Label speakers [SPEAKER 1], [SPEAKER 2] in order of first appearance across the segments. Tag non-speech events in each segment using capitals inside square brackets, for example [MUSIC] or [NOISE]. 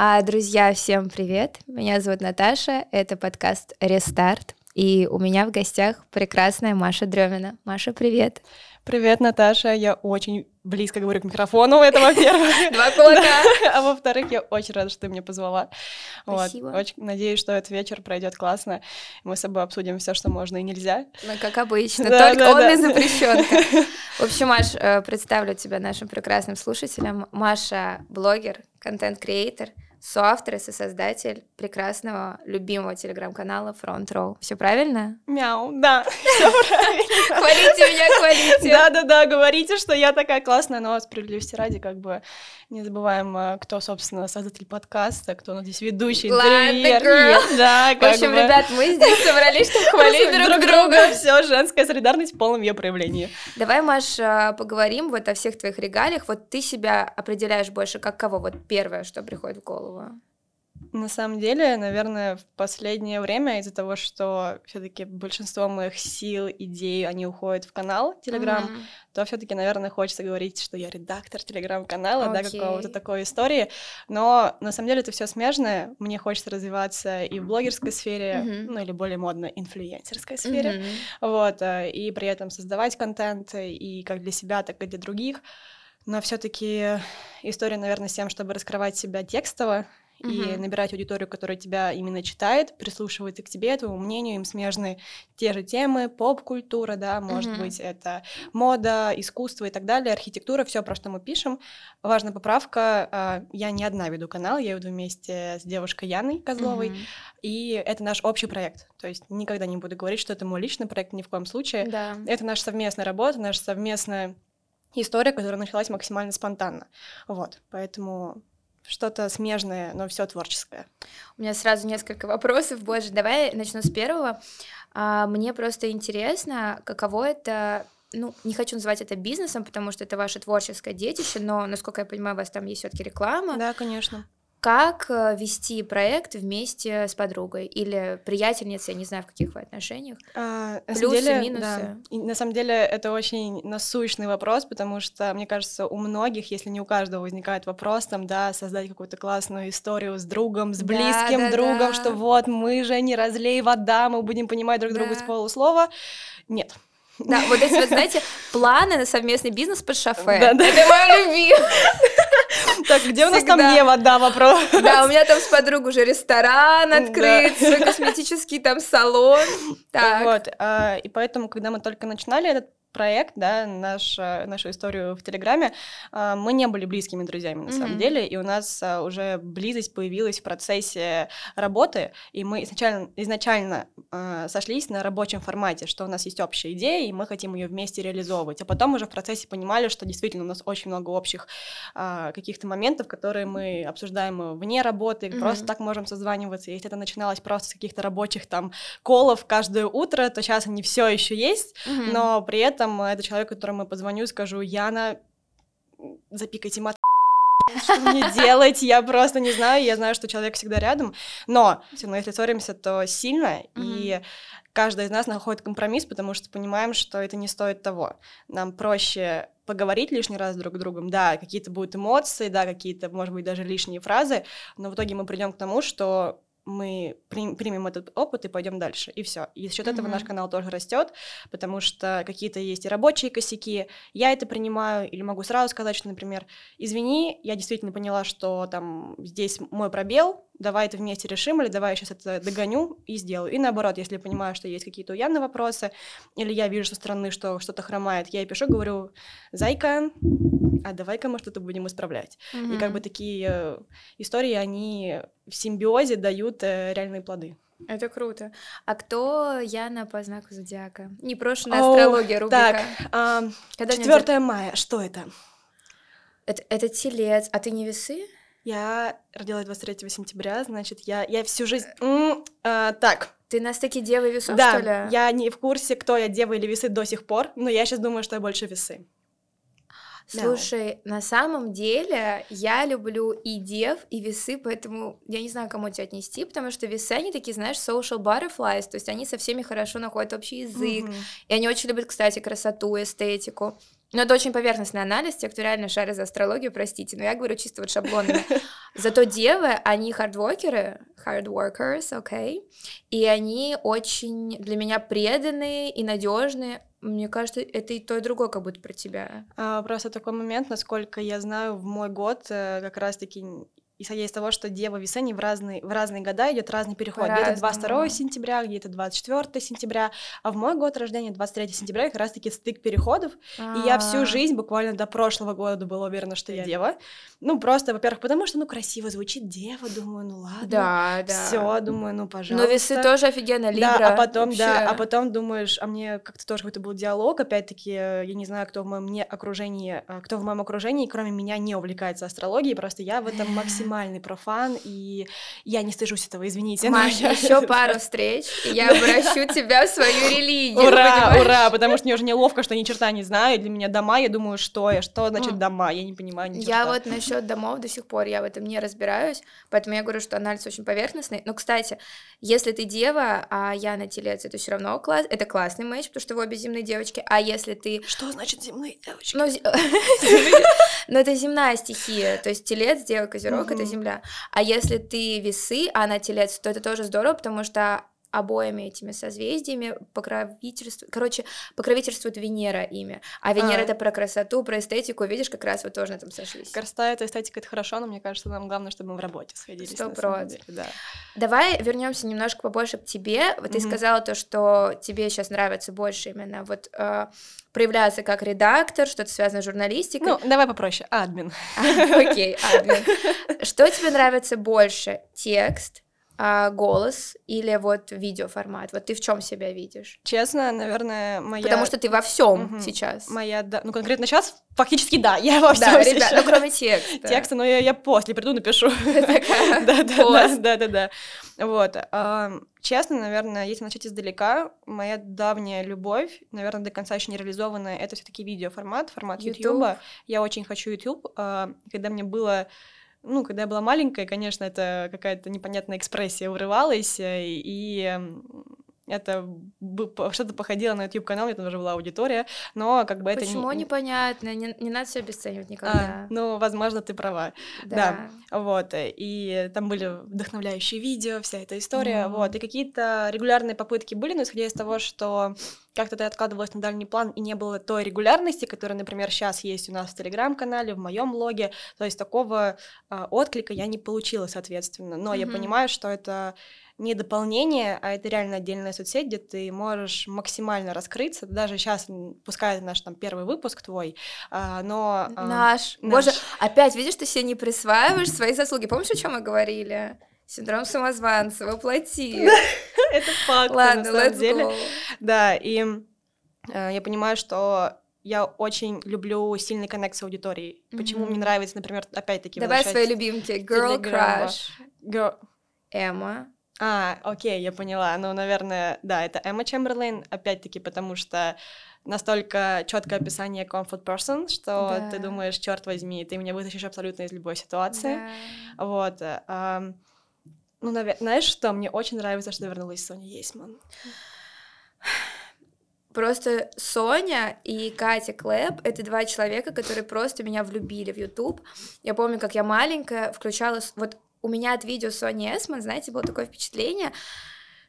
[SPEAKER 1] А, друзья, всем привет! Меня зовут Наташа, это подкаст «Рестарт», и у меня в гостях прекрасная Маша Дремина. Маша, привет!
[SPEAKER 2] Привет, Наташа. Я очень близко говорю к микрофону, это во-первых. [LAUGHS]
[SPEAKER 1] Два кулака.
[SPEAKER 2] А во-вторых, я очень рада, что ты меня позвала.
[SPEAKER 1] Спасибо.
[SPEAKER 2] Очень надеюсь, что этот вечер пройдет классно. Мы с собой обсудим все, что можно и нельзя.
[SPEAKER 1] Ну, как обычно, только он и запрещен. [LAUGHS] В общем, Маш, э, представлю тебя нашим прекрасным слушателям. Маша — блогер, контент-креатор, соавтор и сосоздатель прекрасного, любимого телеграм-канала Front Row. Все правильно?
[SPEAKER 2] Мяу, да, [LAUGHS] все [LAUGHS] правильно.
[SPEAKER 1] Хвалите меня, хвалите!
[SPEAKER 2] Да-да-да, говорите, что я такая классная, но справедливости ради, как бы не забываем, а, кто, собственно, создатель подкаста, кто у нас здесь ведущий,
[SPEAKER 1] Ладно,
[SPEAKER 2] интервьюер. Да,
[SPEAKER 1] В общем, ребят, мы здесь собрались, чтобы [LAUGHS] хвалить друг друга.
[SPEAKER 2] Все, женская солидарность в полном ее проявлении.
[SPEAKER 1] Давай, Маш, а, поговорим вот о всех твоих регалиях. Вот ты себя определяешь больше как кого? Вот первое, что приходит в голову.
[SPEAKER 2] На самом деле, наверное, в последнее время из-за того, что все-таки большинство моих сил, идей, они уходят в канал Телеграм,
[SPEAKER 1] Мгм.
[SPEAKER 2] то все-таки, наверное, хочется говорить, что я редактор Телеграм-канала, да,
[SPEAKER 1] Окей.
[SPEAKER 2] какого-то такой истории. Но на самом деле это все смежное. Мне хочется развиваться и в блогерской сфере,
[SPEAKER 1] Мгм.
[SPEAKER 2] ну или более модно инфлюенсерской сфере.
[SPEAKER 1] Мгм.
[SPEAKER 2] Вот, э, и при этом создавать контент э, и как для себя, так и для других. Но все-таки история, наверное, с тем, чтобы раскрывать себя текстово и
[SPEAKER 1] Мгм.
[SPEAKER 2] набирать аудиторию, которая тебя именно читает, прислушивается к тебе, твоему мнению, им смежны те же темы, поп-культура, да, может
[SPEAKER 1] Мгм.
[SPEAKER 2] быть, это мода, искусство и так далее, архитектура, все, про что мы пишем. Важная поправка, а, я не одна веду канал, я веду вместе с девушкой Яной Козловой,
[SPEAKER 1] Мгм.
[SPEAKER 2] и это наш общий проект. То есть никогда не буду говорить, что это мой личный проект, ни в коем случае.
[SPEAKER 1] Да.
[SPEAKER 2] Это наша совместная работа, наша совместная история, которая началась максимально спонтанно. Вот, поэтому что-то смежное, но все творческое.
[SPEAKER 1] У меня сразу несколько вопросов. Боже, давай начну с первого. А, Мне просто интересно, каково это ну, не хочу называть это бизнесом, потому что это ваше творческое детище, но, насколько я понимаю, у вас там есть все-таки реклама.
[SPEAKER 2] Да, конечно.
[SPEAKER 1] Как э, вести проект вместе с подругой или приятельницей, я не знаю, в каких вы отношениях?
[SPEAKER 2] А, на
[SPEAKER 1] Плюсы,
[SPEAKER 2] деле,
[SPEAKER 1] минусы.
[SPEAKER 2] да. И на самом деле это очень насущный вопрос, потому что, мне кажется, у многих, если не у каждого, возникает вопрос там, да, создать какую-то классную историю с другом, с
[SPEAKER 1] Да,
[SPEAKER 2] близким
[SPEAKER 1] да,
[SPEAKER 2] другом,
[SPEAKER 1] да.
[SPEAKER 2] что вот мы же не разлей вода, мы будем понимать друг друга
[SPEAKER 1] Да.
[SPEAKER 2] с полуслова. Нет.
[SPEAKER 1] Да, вот эти вот, [LAUGHS] знаете, планы на совместный бизнес под шофе.
[SPEAKER 2] Да-да.
[SPEAKER 1] Это мой любимый.
[SPEAKER 2] Так, где у нас там не вода вопрос?
[SPEAKER 1] Да, у меня там с подругой уже ресторан открыт,
[SPEAKER 2] Да.
[SPEAKER 1] косметический там салон. Так.
[SPEAKER 2] Вот, а, и поэтому, когда мы только начинали этот проект, да, наш, а, нашу историю в Телеграме, а, мы не были близкими друзьями на самом
[SPEAKER 1] Мгм.
[SPEAKER 2] деле, и у нас а, уже близость появилась в процессе работы, и мы изначально, изначально а, сошлись на рабочем формате, что у нас есть общая идея, и мы хотим ее вместе реализовывать, а потом уже в процессе понимали, что действительно у нас очень много общих а, каких-то моментов, которые мы обсуждаем вне работы,
[SPEAKER 1] Мгм.
[SPEAKER 2] просто так можем созваниваться, если это начиналось просто с каких-то рабочих там колов каждое утро, то сейчас они все еще есть,
[SPEAKER 1] Мгм.
[SPEAKER 2] но при этом это человек, которому я позвоню, скажу, Яна, запикайте мат, что мне [LAUGHS] делать, я просто не знаю, я знаю, что человек всегда рядом, но все равно, если ссоримся, то сильно, и каждый из нас находит компромисс, потому что понимаем, что это не стоит того. Нам проще поговорить лишний раз друг с другом, да, какие-то будут эмоции, да, какие-то, может быть, даже лишние фразы, но в итоге мы придем к тому, что мы прим- примем этот опыт и пойдем дальше, и все. И за счет этого
[SPEAKER 1] Мгм.
[SPEAKER 2] наш канал тоже растет, потому что какие-то есть и рабочие косяки, я это принимаю, или могу сразу сказать, что, например, извини, я действительно поняла, что там здесь мой пробел, давай это вместе решим, или давай я сейчас это догоню и сделаю. И наоборот, если я понимаю, что есть какие-то у Яны вопросы, или я вижу со стороны, что что-то хромает, я ей пишу, говорю, зайка, а давай-ка мы что-то будем исправлять. И как бы такие э, истории, они в симбиозе дают э, реальные плоды.
[SPEAKER 1] Это круто. А кто Яна по знаку зодиака? Непрошенная
[SPEAKER 2] Оу,
[SPEAKER 1] астрология рубрика.
[SPEAKER 2] Так, а,
[SPEAKER 1] Когда у меня
[SPEAKER 2] 4 мая, что это?
[SPEAKER 1] Это, это телец. А ты не весы?
[SPEAKER 2] Я родилась 23 сентября, значит, я, я всю жизнь... М, а, так,
[SPEAKER 1] Ты нас таки девы весов,
[SPEAKER 2] да,
[SPEAKER 1] что ли?
[SPEAKER 2] я не в курсе, кто я, дева или весы до сих пор, но я сейчас думаю, что я больше весы. Да.
[SPEAKER 1] Слушай, на самом деле я люблю и дев, и весы, поэтому я не знаю, кому тебя отнести, потому что весы, они такие, знаешь, social butterflies, то есть они со всеми хорошо находят общий язык,
[SPEAKER 2] Мгм.
[SPEAKER 1] и они очень любят, кстати, красоту, эстетику. Но это очень поверхностный анализ, те, кто реально шарит за астрологию, простите, но я говорю чисто вот шаблонами. [LAUGHS] Зато девы, они хардворкеры, hard workers, окей, okay? и они очень для меня преданные и надежные. Мне кажется, это и то, и другое как будто про тебя.
[SPEAKER 2] А, просто такой момент, насколько я знаю, в мой год э, как раз-таки исходя из того, что Дева Весенний в разные, в разные года идет разный переход. Где-то 22 сентября, где-то 24 сентября, а в мой год рождения 23 сентября как раз-таки стык переходов. И я всю а. жизнь, буквально до прошлого года была уверена, что я Дева. Ну, просто, во-первых, потому что, ну, красиво звучит Дева, думаю, ну ладно.
[SPEAKER 1] Да, да.
[SPEAKER 2] Все, думаю, ну, пожалуйста.
[SPEAKER 1] Но весы тоже офигенно, Либра.
[SPEAKER 2] Да, а потом, вообще. да, а потом думаешь, а мне как-то тоже какой-то был диалог, опять-таки, я не знаю, кто в моем не окружении, а, кто в моем окружении, кроме меня, не увлекается астрологией, просто я в этом максимальный профан, и я не стыжусь этого, извините.
[SPEAKER 1] Маш, еще [LAUGHS] пару встреч, и я обращу тебя в свою религию.
[SPEAKER 2] Ура, ура, потому что мне уже неловко, что ни черта не знаю, для меня дома, я думаю, что я, что значит дома, я не понимаю ни
[SPEAKER 1] Я вот насчет домов до сих пор, я в этом не разбираюсь, поэтому я говорю, что анализ очень поверхностный. Но, кстати, если ты дева, а я на телец, это все равно класс, это классный матч, потому что вы обе земные девочки, а если ты...
[SPEAKER 2] Что значит земные девочки?
[SPEAKER 1] Ну, [LAUGHS] [LAUGHS] но это земная стихия, то есть телец, дева, козерог — это земля. А если ты весы, а на телец, то это тоже здорово, потому что обоими этими созвездиями покровительствует, короче, покровительствует Венера ими, а Венера а. это про красоту, про эстетику, видишь, как раз вы тоже на этом сошлись.
[SPEAKER 2] Красота это эстетика, это хорошо, но мне кажется, нам главное, чтобы мы в работе сходились.
[SPEAKER 1] Сто процентов. Да. Давай вернемся немножко побольше к тебе. Вот ты сказала то, что тебе сейчас нравится больше именно вот э, проявляться как редактор, что-то связано с журналистикой.
[SPEAKER 2] Ну, давай попроще, админ. [LAUGHS]
[SPEAKER 1] Окей, админ. [LAUGHS] Что тебе нравится больше, текст а, голос или вот видеоформат? Вот ты в чем себя видишь?
[SPEAKER 2] Честно, наверное, моя...
[SPEAKER 1] Потому что ты во всем угу. сейчас.
[SPEAKER 2] Моя, да, ну конкретно сейчас фактически да, я во всем да, ребят,
[SPEAKER 1] ну кроме текста.
[SPEAKER 2] Текста, но я, я после приду, напишу. [LAUGHS] [LAUGHS] Да, да, да, да, да. Вот. Честно, наверное, если начать издалека, моя давняя любовь, наверное, до конца еще не реализованная, это все-таки видеоформат, формат YouTube. Я очень хочу YouTube. А, когда мне было ну, когда я была маленькая, конечно, это какая-то непонятная экспрессия урывалась, э, и это что-то походило на YouTube канал, это уже была аудитория, но как бы
[SPEAKER 1] Почему
[SPEAKER 2] это
[SPEAKER 1] Почему непонятно? Не, не надо все обесценивать никогда.
[SPEAKER 2] А, ну, возможно, ты права. Да. да. Вот. И там были вдохновляющие видео, вся эта история. Mm. Вот. И какие-то регулярные попытки были, но исходя из того, что как-то ты откладывалась на дальний план и не было той регулярности, которая, например, сейчас есть у нас в телеграм-канале, в моем блоге, то есть такого э, отклика я не получила, соответственно. Но mm-hmm. я понимаю, что это не дополнение, а это реально отдельная соцсеть, где ты можешь максимально раскрыться. Даже сейчас, пускай это наш там первый выпуск твой, а, но...
[SPEAKER 1] А, наш. наш. Боже, опять видишь, ты себе не присваиваешь свои заслуги. Помнишь, о чем мы говорили? Синдром самозванца, воплоти. [LAUGHS]
[SPEAKER 2] Это факт,
[SPEAKER 1] Ладно, на самом деле.
[SPEAKER 2] Да, и э, я понимаю, что я очень люблю сильный коннект с аудиторией. Почему мне нравится, например, опять-таки
[SPEAKER 1] Давай свои любимки. Girl Crush.
[SPEAKER 2] Girl...
[SPEAKER 1] Эмма.
[SPEAKER 2] А, окей, я поняла. Ну, наверное, да, это Эмма Чемберлейн, опять-таки, потому что настолько четкое описание comfort person, что да. ты думаешь, черт возьми, ты меня вытащишь абсолютно из любой ситуации. Да. Вот. А, ну, навер... знаешь, что мне очень нравится, что вернулась Соня Есман.
[SPEAKER 1] Просто Соня и Катя Клэп — это два человека, которые просто меня влюбили в YouTube. Я помню, как я маленькая включала... Вот у меня от видео Сони Эсман, знаете, было такое впечатление,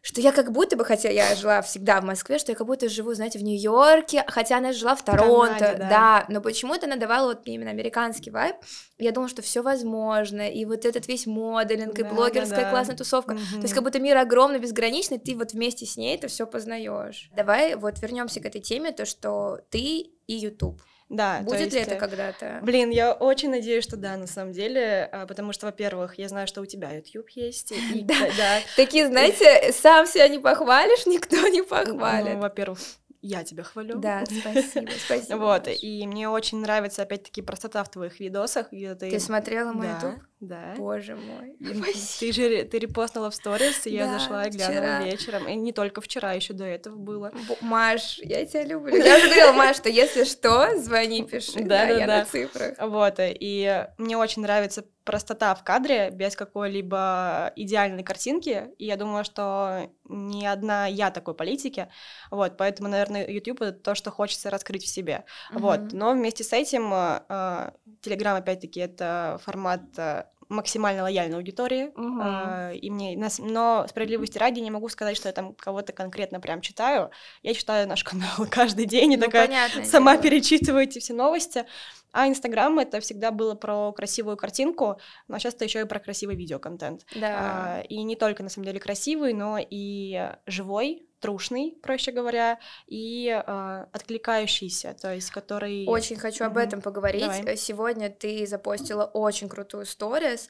[SPEAKER 1] что я как будто бы, хотя я жила всегда в Москве, что я как будто живу, знаете, в Нью-Йорке, хотя она жила в Торонто, Канаде, да. да, но почему-то она давала вот именно американский вайб. Я думала, что все возможно, и вот этот весь моделинг, да, и блогерская да, да. классная тусовка, угу. то есть как будто мир огромный, безграничный, ты вот вместе с ней это все познаешь. Давай вот вернемся к этой теме, то, что ты и YouTube.
[SPEAKER 2] Да.
[SPEAKER 1] Будет
[SPEAKER 2] есть,
[SPEAKER 1] ли это когда-то?
[SPEAKER 2] Блин, я очень надеюсь, что да, на самом деле, а, потому что, во-первых, я знаю, что у тебя YouTube есть. [LAUGHS]
[SPEAKER 1] да. Такие, знаете, сам себя не похвалишь, никто не похвалит.
[SPEAKER 2] Ну, во-первых, я тебя хвалю.
[SPEAKER 1] Да, [LAUGHS] спасибо, спасибо.
[SPEAKER 2] Вот, и мне очень нравится, опять-таки, простота в твоих видосах.
[SPEAKER 1] Ты... ты смотрела мой
[SPEAKER 2] да,
[SPEAKER 1] YouTube?
[SPEAKER 2] Да.
[SPEAKER 1] Боже мой. [LAUGHS]
[SPEAKER 2] Ты же ты репостнула в сторис, и я зашла и глянула вечером. И не только вчера, еще до этого было.
[SPEAKER 1] Маш, я тебя люблю. [LAUGHS] Я уже говорила, Маш, что если что, звони, пиши. Да, да, я на цифрах.
[SPEAKER 2] Вот, и мне очень нравится простота в кадре, без какой-либо идеальной картинки, и я думаю, что ни одна я такой политики, вот, поэтому, наверное, YouTube — это то, что хочется раскрыть в себе, uh-huh. вот, но вместе с этим э, Telegram, опять-таки, это формат э, максимально лояльной аудитории,
[SPEAKER 1] Мгм.
[SPEAKER 2] а, и мне, нас- но справедливости ради не могу сказать, что я там кого-то конкретно прям читаю. Я читаю наш [LAUGHS] канал каждый день и
[SPEAKER 1] Ну,
[SPEAKER 2] такая сама
[SPEAKER 1] дело.
[SPEAKER 2] перечитываю эти все новости. А Инстаграм это всегда было про красивую картинку, но сейчас это еще и про красивый видеоконтент.
[SPEAKER 1] Да.
[SPEAKER 2] А, и не только на самом деле красивый, но и живой, трушный, проще говоря, и а, откликающийся, то есть который.
[SPEAKER 1] Очень хочу об
[SPEAKER 2] Мгм.
[SPEAKER 1] этом поговорить.
[SPEAKER 2] Давай.
[SPEAKER 1] Э, Сегодня ты запостила очень крутую сторис.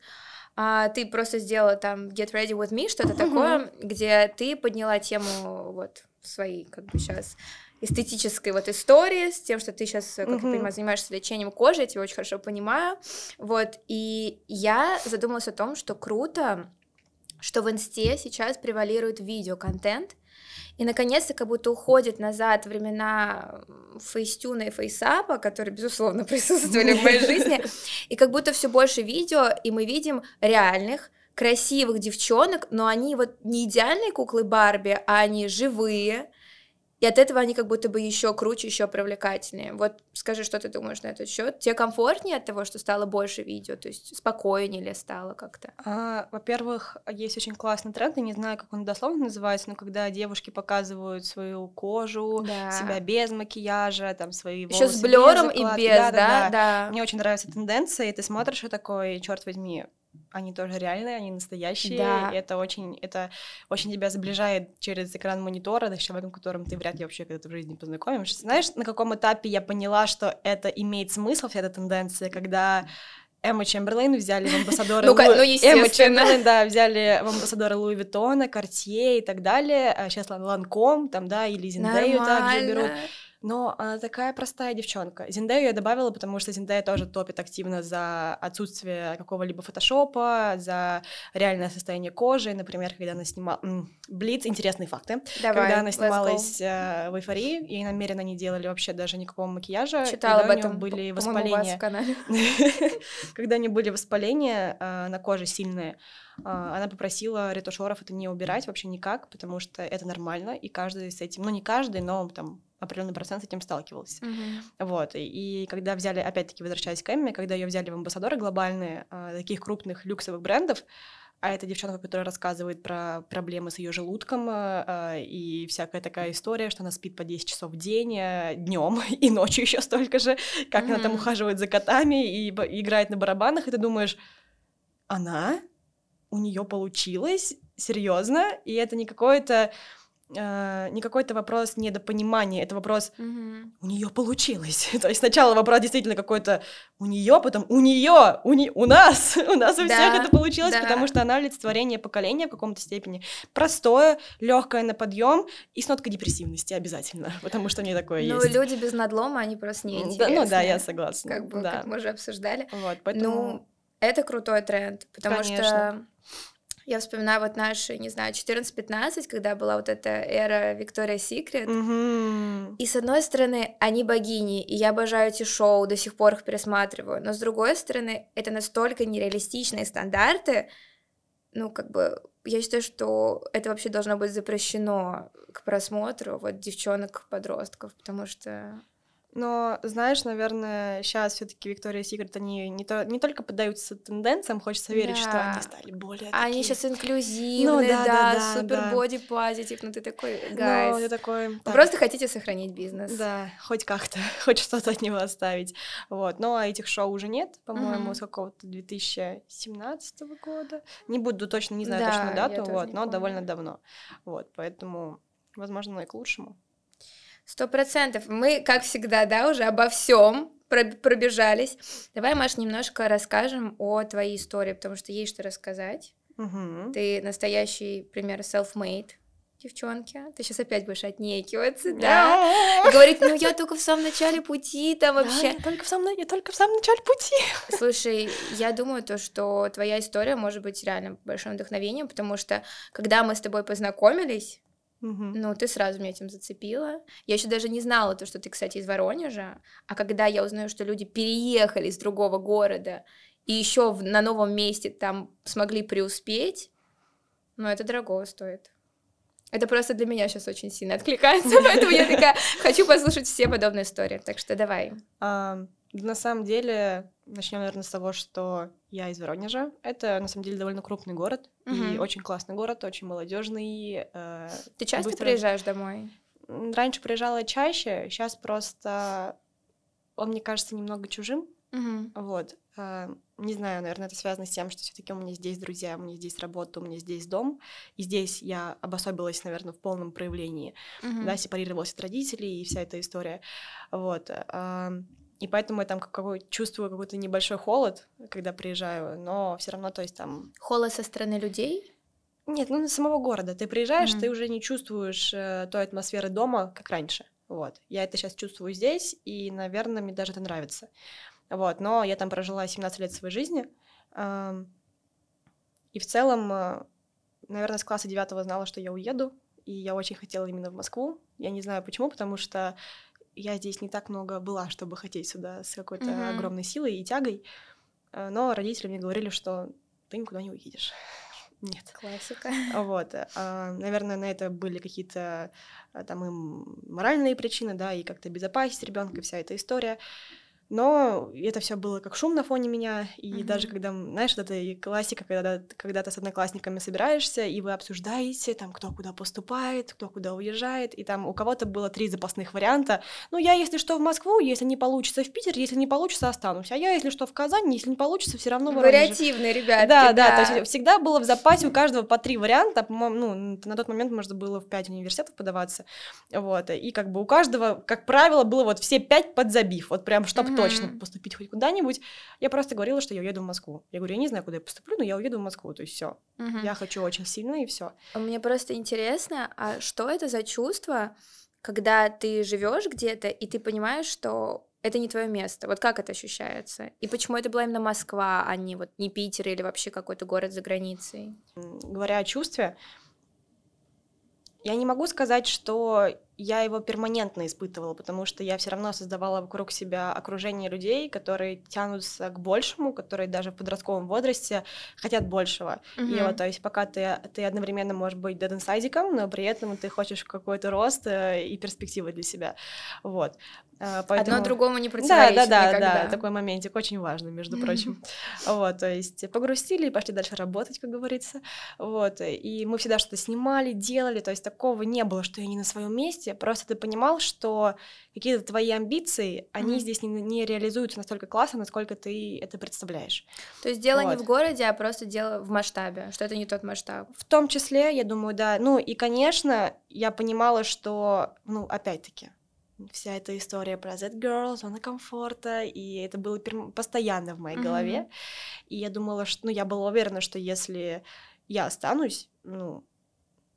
[SPEAKER 1] А, ты просто сделала там Get Ready With Me, что-то такое, где ты подняла тему вот своей, как бы сейчас эстетической вот истории с тем, что ты сейчас, как я
[SPEAKER 2] Мгм.
[SPEAKER 1] понимаю, занимаешься лечением кожи, я тебя очень хорошо понимаю. Вот, и я задумалась о том, что круто, что в инсте сейчас превалирует видеоконтент, и наконец-то как будто уходит назад времена фейстюна и фейсапа, которые, безусловно, [LAUGHS] присутствовали в моей жизни, и как будто все больше видео, и мы видим реальных, красивых девчонок, но они вот не идеальные куклы Барби, а они живые, и от этого они как будто бы еще круче, еще привлекательнее. Вот скажи, что ты думаешь на этот счет? Тебе комфортнее от того, что стало больше видео, то есть спокойнее ли стало как-то?
[SPEAKER 2] А, во-первых, есть очень классный тренд, я не знаю, как он дословно называется, но когда девушки показывают свою кожу,
[SPEAKER 1] Да.
[SPEAKER 2] себя без макияжа, там свои
[SPEAKER 1] Еще
[SPEAKER 2] волосы
[SPEAKER 1] с блером
[SPEAKER 2] без
[SPEAKER 1] и без, да,
[SPEAKER 2] Да-да-да.
[SPEAKER 1] да.
[SPEAKER 2] Мне очень нравится тенденция, и ты смотришь и такой, черт возьми, они тоже реальные, они настоящие,
[SPEAKER 1] Да.
[SPEAKER 2] и это очень, это очень тебя сближает через экран монитора, с человеком, которым ты вряд ли вообще когда-то в жизни познакомишься. Знаешь, на каком этапе я поняла, что это имеет смысл, вся эта тенденция, когда Эмма Чемберлейн взяли в амбассадоры
[SPEAKER 1] Ну,
[SPEAKER 2] Лу-
[SPEAKER 1] ну,
[SPEAKER 2] Эмма. Чемберлейн, да, взяли в амбассадоры Луи Виттона, Картье и так далее. А сейчас Ланком, там, да, или Зиндею также берут. Но она такая простая девчонка. Зиндею я добавила, потому что Зиндея тоже топит активно за отсутствие какого-либо фотошопа, за реальное состояние кожи. Например, когда она снимала... Блиц, интересные факты.
[SPEAKER 1] Давай,
[SPEAKER 2] когда она снималась э, в эйфории, ей намеренно не делали вообще даже никакого макияжа.
[SPEAKER 1] Читала об этом,
[SPEAKER 2] были
[SPEAKER 1] по-моему, у вас
[SPEAKER 2] воспаления.
[SPEAKER 1] в канале. [LAUGHS]
[SPEAKER 2] Когда у нее были воспаления э, на коже сильные, она попросила ретушеров это не убирать вообще никак, потому что это нормально, и каждый с этим, ну не каждый, но там определенный процент с этим сталкивался.
[SPEAKER 1] Мгм.
[SPEAKER 2] Вот, и, и когда взяли, опять-таки, возвращаясь к Эмме, когда ее взяли в амбассадоры глобальные э, таких крупных люксовых брендов, а это девчонка, которая рассказывает про проблемы с ее желудком э, э, и всякая такая история, что она спит по 10 часов в день, днем [LAUGHS] и ночью еще столько же, как она там ухаживает за котами и, и играет на барабанах, и ты думаешь, она, у нее получилось, серьезно, и это не какой-то э, не какой-то вопрос недопонимания, это вопрос
[SPEAKER 1] Мгм.
[SPEAKER 2] у нее получилось. [LAUGHS] То есть сначала вопрос действительно какой-то у нее, потом у нее, у, не- у нас, [LAUGHS] у нас у всех это получилось,
[SPEAKER 1] да.
[SPEAKER 2] потому что она олицетворение поколения в каком-то степени. Простое, легкое на подъем и с ноткой депрессивности обязательно, [LAUGHS] потому что мне такое
[SPEAKER 1] Ну,
[SPEAKER 2] есть.
[SPEAKER 1] люди без надлома, они просто
[SPEAKER 2] да, ну да, я согласна.
[SPEAKER 1] Как бы,
[SPEAKER 2] да.
[SPEAKER 1] как мы уже обсуждали.
[SPEAKER 2] Вот, поэтому...
[SPEAKER 1] Ну, это крутой тренд, потому
[SPEAKER 2] Конечно.
[SPEAKER 1] что я вспоминаю вот наши, не знаю, 14-15, когда была вот эта эра Виктория Секрет.
[SPEAKER 2] Мгм.
[SPEAKER 1] И с одной стороны, они богини, и я обожаю эти шоу, до сих пор их пересматриваю. Но с другой стороны, это настолько нереалистичные стандарты, ну, как бы, я считаю, что это вообще должно быть запрещено к просмотру вот девчонок-подростков, потому что...
[SPEAKER 2] Но, знаешь, наверное, сейчас все-таки Виктория Секрет, они не, то, не только поддаются тенденциям, хочется верить, что
[SPEAKER 1] Да.
[SPEAKER 2] они стали более
[SPEAKER 1] А они
[SPEAKER 2] такие.
[SPEAKER 1] сейчас инклюзивные,
[SPEAKER 2] Ну да,
[SPEAKER 1] да,
[SPEAKER 2] да, да,
[SPEAKER 1] супер
[SPEAKER 2] да.
[SPEAKER 1] боди позитив, ну ты такой,
[SPEAKER 2] Ну,
[SPEAKER 1] гайс.
[SPEAKER 2] я такой...
[SPEAKER 1] Вы
[SPEAKER 2] так,
[SPEAKER 1] просто хотите сохранить бизнес.
[SPEAKER 2] Да, хоть как-то, [LAUGHS] хоть что-то от него оставить. Вот. Но этих шоу уже нет, по-моему,
[SPEAKER 1] Мгм.
[SPEAKER 2] с какого-то 2017 года. Не буду точно, не знаю
[SPEAKER 1] Да,
[SPEAKER 2] точно дату, вот, но
[SPEAKER 1] помню.
[SPEAKER 2] довольно давно. Вот, поэтому, возможно, и к лучшему.
[SPEAKER 1] Сто процентов. Мы, как всегда, да, уже обо всем пробежались. Давай, Маш, немножко расскажем о твоей истории, потому что есть что рассказать.
[SPEAKER 2] Мгм.
[SPEAKER 1] Ты настоящий пример self-made девчонки. Ты сейчас опять будешь отнекиваться, да? Говорить, ну я только в самом начале пути, там
[SPEAKER 2] Да,
[SPEAKER 1] вообще.
[SPEAKER 2] я только в самом, я только в самом начале пути.
[SPEAKER 1] Слушай, я думаю, то, что твоя история может быть реально большим вдохновением, потому что когда мы с тобой познакомились, Ну, ты сразу меня этим зацепила. Я еще даже не знала то, что ты, кстати, из Воронежа. А когда я узнаю, что люди переехали из другого города и еще на новом месте там смогли преуспеть, ну, это дорого стоит. Это просто для меня сейчас очень сильно откликается, [LAUGHS] поэтому я такая хочу послушать все подобные истории. Так что давай.
[SPEAKER 2] На самом деле, начнем, наверное, с того, что я из Воронежа. Это, на самом деле, довольно крупный город и
[SPEAKER 1] Мгм.
[SPEAKER 2] очень классный город, очень молодежный. э,
[SPEAKER 1] Ты часто
[SPEAKER 2] быстро-
[SPEAKER 1] приезжаешь домой?
[SPEAKER 2] Раньше приезжала чаще, сейчас просто он мне кажется немного чужим.
[SPEAKER 1] Мгм.
[SPEAKER 2] Вот. А, Не знаю, наверное, это связано с тем, что все-таки у меня здесь друзья, у меня здесь работа, у меня здесь дом. И здесь я обособилась, наверное, в полном проявлении.
[SPEAKER 1] Мгм.
[SPEAKER 2] Да, сепарировалась от родителей и вся эта история. Вот. а, И поэтому я там как- какой, чувствую какой-то небольшой холод, когда приезжаю, но все равно, то есть там...
[SPEAKER 1] Холод со стороны людей?
[SPEAKER 2] Нет, ну, на самого города. Ты приезжаешь,
[SPEAKER 1] Мгм.
[SPEAKER 2] ты уже не чувствуешь э, той атмосферы дома, как раньше. Вот. Я это сейчас чувствую здесь, и, наверное, мне даже это нравится. Вот. Но я там прожила 17 лет своей жизни. ам, И в целом, э, наверное, с класса 9 знала, что я уеду, и я очень хотела именно в Москву. Я не знаю почему, потому что я здесь не так много была, чтобы хотеть сюда с какой-то
[SPEAKER 1] Мгм.
[SPEAKER 2] огромной силой и тягой. Э, Но родители мне говорили, что ты никуда не уедешь. [LAUGHS] Нет.
[SPEAKER 1] Классика.
[SPEAKER 2] Вот, а, наверное, на это были какие-то а, там и моральные причины, да, и как-то безопасность ребенка, вся эта история. Но это все было как шум на фоне меня, и
[SPEAKER 1] Мгм.
[SPEAKER 2] даже когда, знаешь, это и классика, когда, когда ты с одноклассниками собираешься, и вы обсуждаете, там, кто куда поступает, кто куда уезжает, и там у кого-то было три запасных варианта. Ну, я, если что, в Москву, если не получится, в Питер, если не получится, останусь. А я, если что, в Казань, если не получится, все равно в.
[SPEAKER 1] Вариативные ребятки,
[SPEAKER 2] Да, да,
[SPEAKER 1] да.
[SPEAKER 2] то есть всегда было в запасе у каждого по три варианта. Ну, на тот момент можно было в пять университетов подаваться. Вот. И как бы у каждого, как правило, было вот все пять подзабив. Вот прям, чтобы
[SPEAKER 1] Мгм.
[SPEAKER 2] Точно поступить хоть куда-нибудь. Я просто говорила, что я уеду в Москву. Я говорю, я не знаю, куда я поступлю, но я уеду в Москву. То есть все. Я хочу очень сильно, и все.
[SPEAKER 1] Мне просто интересно, а что это за чувство, когда ты живешь где-то, и ты понимаешь, что это не твое место. Вот как это ощущается? И почему это была именно Москва, а не вот не Питер или вообще какой-то город за границей?
[SPEAKER 2] Говоря о чувстве, я не могу сказать, что я его перманентно испытывала, потому что я все равно создавала вокруг себя окружение людей, которые тянутся к большему, которые даже в подростковом возрасте хотят большего. И
[SPEAKER 1] Мгм.
[SPEAKER 2] вот, то есть пока ты, ты одновременно можешь быть деденсайдиком, но при этом ты хочешь какой-то рост э, и перспективы для себя. Вот. А, поэтому-
[SPEAKER 1] Одно другому не
[SPEAKER 2] да,
[SPEAKER 1] противоречит
[SPEAKER 2] да, да,
[SPEAKER 1] никогда.
[SPEAKER 2] да, такой моментик очень важный, между прочим. Вот, то есть погрустили и пошли дальше работать, как говорится. Вот, и мы всегда что-то снимали, делали, то есть такого не было, что я не на своем месте, просто ты понимал, что какие-то твои амбиции, они
[SPEAKER 1] Мгм.
[SPEAKER 2] здесь не, не реализуются настолько классно, насколько ты это представляешь.
[SPEAKER 1] То есть дело не
[SPEAKER 2] Вот.
[SPEAKER 1] в городе, а просто дело в масштабе, что это не тот масштаб.
[SPEAKER 2] В том числе, я думаю, да. Ну и, конечно, я понимала, что, ну, опять-таки, вся эта история про Z-Girl, зона комфорта, и это было постоянно в моей
[SPEAKER 1] Мгм.
[SPEAKER 2] голове. И я думала, что, ну, я была уверена, что если я останусь, ну,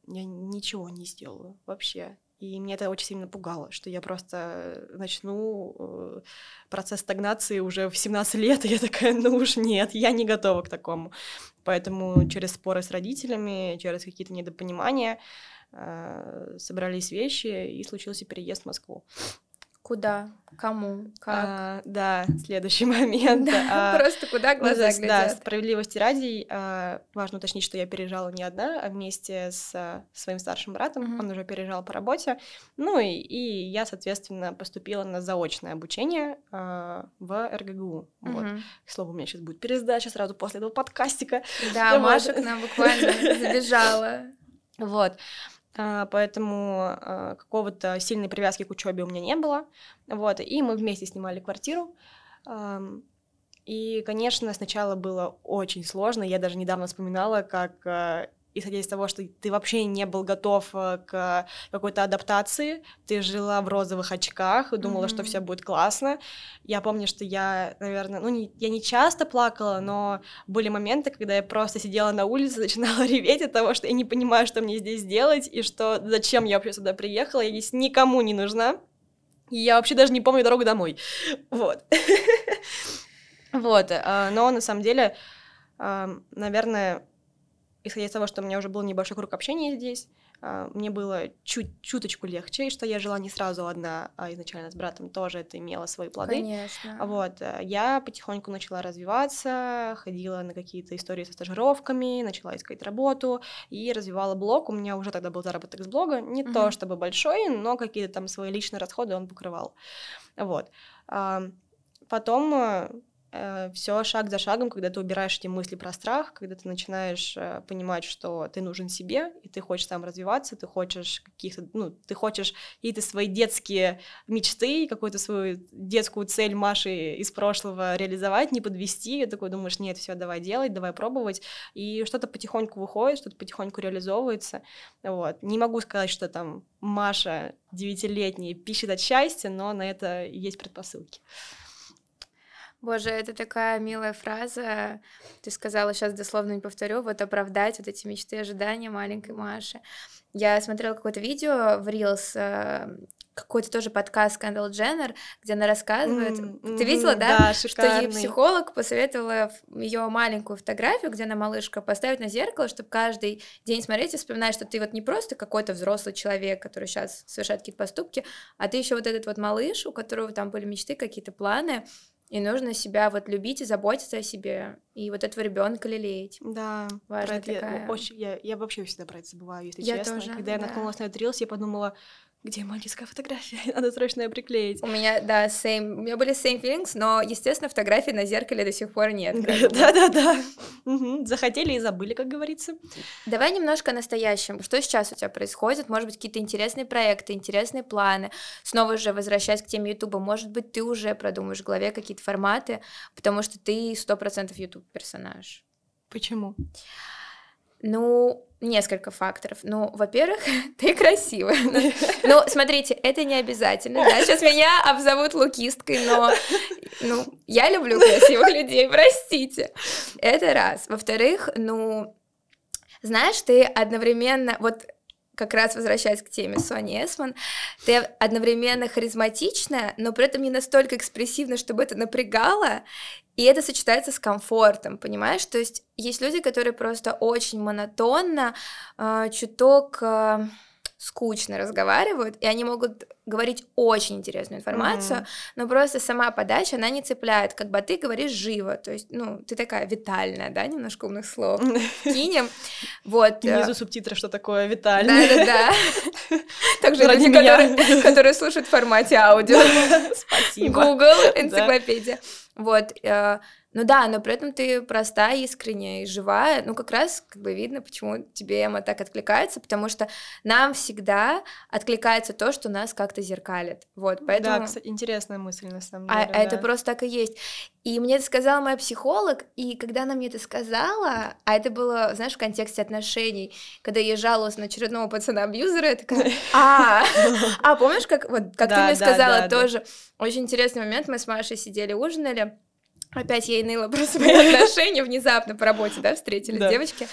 [SPEAKER 2] я ничего не сделаю вообще. И меня это очень сильно пугало, что я просто начну э, процесс стагнации уже в 17 лет, и я такая, [LAUGHS] ну уж нет, я не готова к такому. Поэтому через споры с родителями, через какие-то недопонимания э, собрались вещи, и случился переезд в Москву.
[SPEAKER 1] Куда? Кому? Как?
[SPEAKER 2] А, да, следующий [LAUGHS] момент.
[SPEAKER 1] Да,
[SPEAKER 2] А,
[SPEAKER 1] Просто куда глаза
[SPEAKER 2] есть, Да,
[SPEAKER 1] глядят.
[SPEAKER 2] справедливости ради, а, важно уточнить, что я переезжала не одна, а вместе с а, своим старшим братом.
[SPEAKER 1] Мгм.
[SPEAKER 2] Он уже переезжал по работе. Ну и, и я, соответственно, поступила на заочное обучение а, в РГГУ. Вот.
[SPEAKER 1] Мгм.
[SPEAKER 2] К слову, у меня сейчас будет пересдача сразу после этого подкастика.
[SPEAKER 1] Да,
[SPEAKER 2] Вот.
[SPEAKER 1] Маша к нам буквально [LAUGHS] забежала.
[SPEAKER 2] Вот. А, Поэтому а, какого-то сильной привязки к учебе у меня не было. Вот. И мы вместе снимали квартиру. И, конечно, сначала было очень сложно. Я даже недавно вспоминала, как а, исходя из того, что ты вообще не был готов а, к какой-то адаптации, ты жила в розовых очках и думала, что
[SPEAKER 1] Мгм.
[SPEAKER 2] все будет классно. Я помню, что я, наверное, ну, не, я не часто плакала, но были моменты, когда я просто сидела на улице, [LAUGHS] начинала реветь от того, что я не понимаю, что мне здесь делать, и что зачем я вообще сюда приехала, я здесь никому не нужна. И я вообще даже не помню дорогу домой. Вот. [LAUGHS] Вот. а, Но на самом деле, а, наверное, исходя из того, что у меня уже был небольшой круг общения здесь, а, мне было чуть чуточку легче, и что я жила не сразу одна, а изначально с братом тоже это имело свои плоды.
[SPEAKER 1] Конечно.
[SPEAKER 2] Вот, э, я потихоньку начала развиваться, ходила на какие-то истории со стажировками, начала искать работу и развивала блог. У меня уже тогда был заработок с блога, не то
[SPEAKER 1] Мгм.
[SPEAKER 2] чтобы большой, но какие-то там свои личные расходы он покрывал. Вот. Потом э, все шаг за шагом, когда ты убираешь эти мысли про страх, когда ты начинаешь э, понимать, что ты нужен себе, и ты хочешь там развиваться, ты хочешь каких-то, ну, ты хочешь какие-то свои детские мечты, какую-то свою детскую цель Маши из прошлого реализовать, не подвести, и такой думаешь, нет, все, давай делать, давай пробовать, и что-то потихоньку выходит, что-то потихоньку реализовывается, вот. Не могу сказать, что там Маша девятилетняя пищит от счастья, но на это есть предпосылки.
[SPEAKER 1] Боже, это такая милая фраза. Ты сказала, сейчас дословно не повторю, вот оправдать вот эти мечты и ожидания маленькой Маши. Я смотрела какое-то видео в Reels, э, какой-то тоже подкаст Кэндалл Дженнер, где она рассказывает. Mm, Ты видела, да?
[SPEAKER 2] да
[SPEAKER 1] что ей психолог посоветовала ее маленькую фотографию, где она малышка, поставить на зеркало, чтобы каждый день смотреть и вспоминать, что ты вот не просто какой-то взрослый человек, который сейчас совершает какие-то поступки, а ты еще вот этот вот малыш, у которого там были мечты, какие-то планы, и нужно себя вот любить и заботиться о себе, и вот этого ребенка лелеять.
[SPEAKER 2] Да,
[SPEAKER 1] важно
[SPEAKER 2] такая. Я, очень, я, я вообще всегда про это забываю, если
[SPEAKER 1] я
[SPEAKER 2] честно.
[SPEAKER 1] Тоже,
[SPEAKER 2] Когда я наткнулась на этот рилс, я подумала, где моя детская фотография? [LAUGHS] Надо срочно ее приклеить.
[SPEAKER 1] У меня, да, same. У меня были same feelings, но, естественно, фотографии на зеркале до сих пор нет.
[SPEAKER 2] Да-да-да. Захотели и забыли, как говорится.
[SPEAKER 1] Давай немножко о настоящем. Что сейчас у тебя происходит? Может быть, какие-то интересные проекты, интересные планы? Снова же возвращаясь к теме Ютуба, может быть, ты уже продумаешь в голове какие-то форматы, потому что ты сто процентов Ютуб персонаж.
[SPEAKER 2] Почему?
[SPEAKER 1] Ну, несколько факторов. Ну, во-первых, [LAUGHS] ты красивая. Ну, смотрите, это не обязательно, да, сейчас меня обзовут лукисткой, но, ну, я люблю красивых людей, простите. Это раз. Во-вторых, ну, знаешь, ты одновременно, вот как раз возвращаясь к теме Сони Эсман, ты одновременно харизматичная, но при этом не настолько экспрессивна, чтобы это напрягало, и это сочетается с комфортом, понимаешь? То есть есть люди, которые просто очень монотонно, э, чуток... Э, скучно разговаривают, и они могут говорить очень интересную информацию, mm-hmm. но просто сама подача, она не цепляет, как бы ты говоришь живо, то есть, ну, ты такая витальная, да, немножко умных слов кинем, вот.
[SPEAKER 2] Э, Внизу субтитры, что такое витальное.
[SPEAKER 1] Да-да-да. [LAUGHS] Также люди, которые слушают в формате аудио. [LAUGHS]
[SPEAKER 2] Спасибо.
[SPEAKER 1] Google, энциклопедия. Вот, э, ну да, но при этом ты простая, искренняя и живая. Ну, как раз как бы видно, почему тебе Эма так откликается, потому что нам всегда откликается то, что нас как-то зеркалит. Вот, поэтому...
[SPEAKER 2] Да, кстати, интересная мысль, на самом
[SPEAKER 1] а,
[SPEAKER 2] деле.
[SPEAKER 1] А, да. это просто так и есть. И мне это сказала моя психолог, и когда она мне это сказала, а это было, знаешь, в контексте отношений, когда я жаловалась на очередного пацана-абьюзера, я такая, [LAUGHS] а, а помнишь, как, вот, как ты мне сказала тоже, очень интересный момент, мы с Машей сидели, ужинали, Опять ей ныла про свои [LAUGHS] отношения, внезапно по работе, да, встретились да. девочки.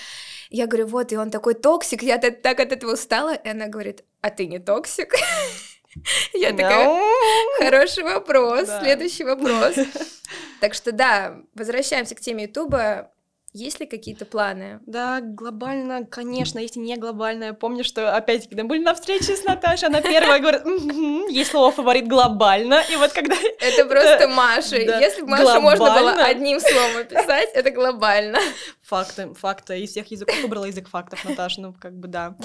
[SPEAKER 1] Я говорю, вот, и он такой токсик, я так от этого устала. И она говорит, а ты не токсик? [LAUGHS] Я такая, хороший вопрос, следующий вопрос. [LAUGHS] Так что да, возвращаемся к теме Ютуба. Есть ли какие-то планы?
[SPEAKER 2] Да, глобально, конечно, если не глобально. Я помню, что опять, когда были на встрече с Наташей, она первая говорит, есть слово фаворит глобально, и вот когда... [LAUGHS]
[SPEAKER 1] Это просто [LAUGHS] Маша. Если бы Маша можно было одним словом описать, это глобально. [LAUGHS]
[SPEAKER 2] Факты, факты. Из всех языков выбрала язык фактов, Наташа, ну как бы да.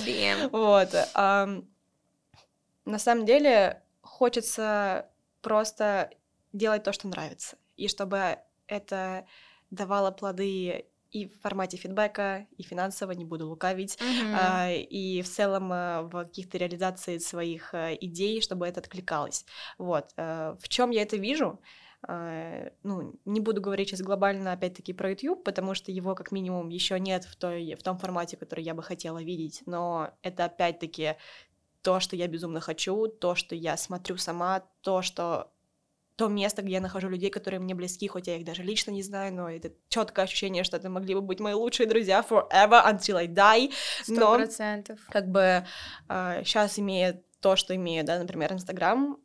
[SPEAKER 2] Вот. На самом деле хочется просто делать то, что нравится. И чтобы это давало плоды и в формате фидбэка, и финансово, не буду лукавить, mm-hmm. и в целом а, в каких-то реализации своих а, идей, чтобы это откликалось. Вот. В чем я это вижу? Ну, не буду говорить сейчас глобально, опять-таки, про YouTube, потому что его, как минимум, еще нет в, той, в том формате, который я бы хотела видеть, но это, опять-таки, то, что я безумно хочу, то, что я смотрю сама, то, что то место, где я нахожу людей, которые мне близки, хоть я их даже лично не знаю, но это четкое ощущение, что это могли бы быть мои лучшие друзья forever until I die.
[SPEAKER 1] Сто процентов.
[SPEAKER 2] Как бы э, сейчас имея то, что имею, да, например, Инстаграм,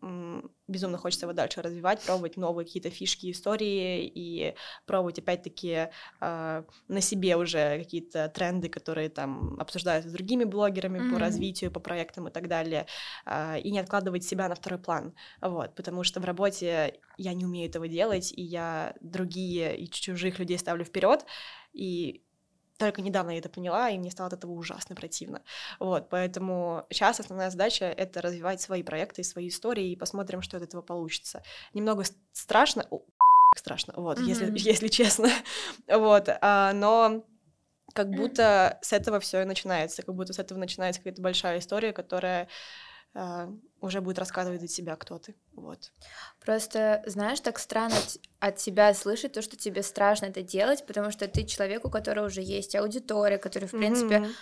[SPEAKER 2] безумно хочется его дальше развивать, пробовать новые какие-то фишки, истории и пробовать, опять-таки, э, на себе уже какие-то тренды, которые там обсуждаются с другими блогерами mm-hmm. по развитию, по проектам и так далее, э, и не откладывать себя на второй план, вот, потому что в работе я не умею этого делать, и я другие и чужих людей ставлю вперед, и только недавно я это поняла, и мне стало от этого ужасно противно. Вот, поэтому сейчас основная задача — это развивать свои проекты, свои истории, и посмотрим, что от этого получится. Немного страшно, [LAUGHS] страшно, вот, mm-hmm. если, если честно, [LAUGHS] вот, а, но как будто с этого все и начинается, как будто с этого начинается какая-то большая история, которая уже будет рассказывать от себя, кто ты, вот.
[SPEAKER 1] Просто, знаешь, так странно от, тебя слышать то, что тебе страшно это делать, потому что ты человек, у которого уже есть аудитория, который, в принципе, mm-hmm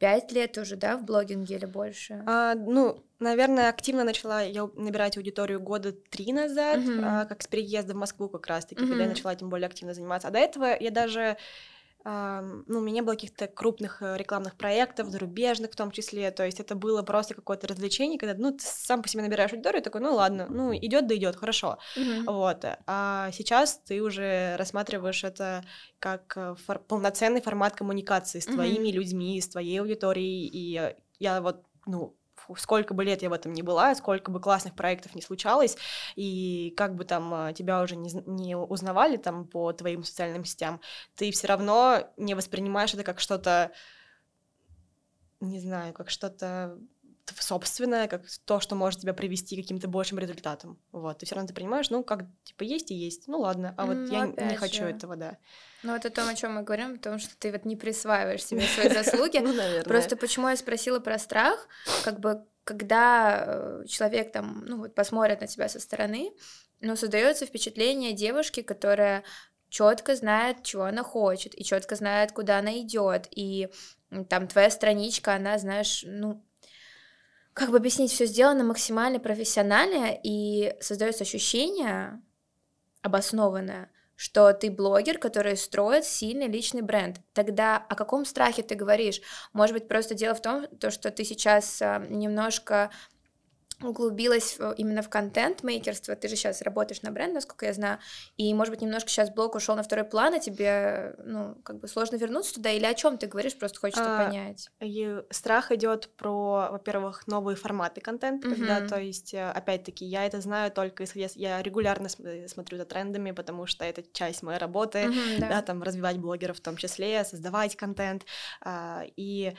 [SPEAKER 1] Пять лет уже, да, в блогинге или больше?
[SPEAKER 2] А, ну, наверное, активно начала я набирать аудиторию года три назад, а, как с переезда в Москву как раз-таки, uh-huh. когда я начала тем более активно заниматься. А до этого я даже ну, у меня не было каких-то крупных э, рекламных проектов, зарубежных в том числе, то есть это было просто какое-то развлечение, когда, ну, ты сам по себе набираешь аудиторию, такой, ну, ладно, ну, идет да идет, хорошо, mm-hmm. вот, а сейчас ты уже рассматриваешь это как э, фор- полноценный формат коммуникации с твоими mm-hmm. людьми, с твоей аудиторией, и я вот, ну, сколько бы лет я в этом не была, сколько бы классных проектов не случалось, и как бы там а, тебя уже не, не узнавали там по твоим социальным сетям, ты все равно не воспринимаешь это как что-то, не знаю, как что-то собственное, как то, что может тебя привести к каким-то большим результатам. Вот, ты все равно ты понимаешь, ну, как, типа, есть и есть, ну, ладно, а вот ну, я не хочу же. этого, да.
[SPEAKER 1] Ну, вот о том, о чем мы говорим, потому что ты вот не присваиваешь себе свои [LAUGHS] заслуги. Ну, наверное. Просто почему я спросила про страх, как бы, когда э, человек там, ну, вот посмотрит на тебя со стороны, ну, создается впечатление девушки, которая четко знает, чего она хочет, и четко знает, куда она идет, и там твоя страничка, она, знаешь, ну, как бы объяснить, все сделано максимально профессионально, и создается ощущение обоснованное, что ты блогер, который строит сильный личный бренд. Тогда о каком страхе ты говоришь? Может быть, просто дело в том, то, что ты сейчас а, немножко углубилась именно в контент-мейкерство, ты же сейчас работаешь на бренд, насколько я знаю, и, может быть, немножко сейчас блог ушел на второй план, а тебе, ну, как бы сложно вернуться туда, или о чем ты говоришь, просто хочется а, понять.
[SPEAKER 2] И страх идет про, во-первых, новые форматы контента, uh-huh. когда, то есть, э, опять-таки, я это знаю только, если я регулярно смотрю за трендами, потому что это часть моей работы, uh-huh, да. да, там, развивать блогеров в том числе, создавать контент, а, и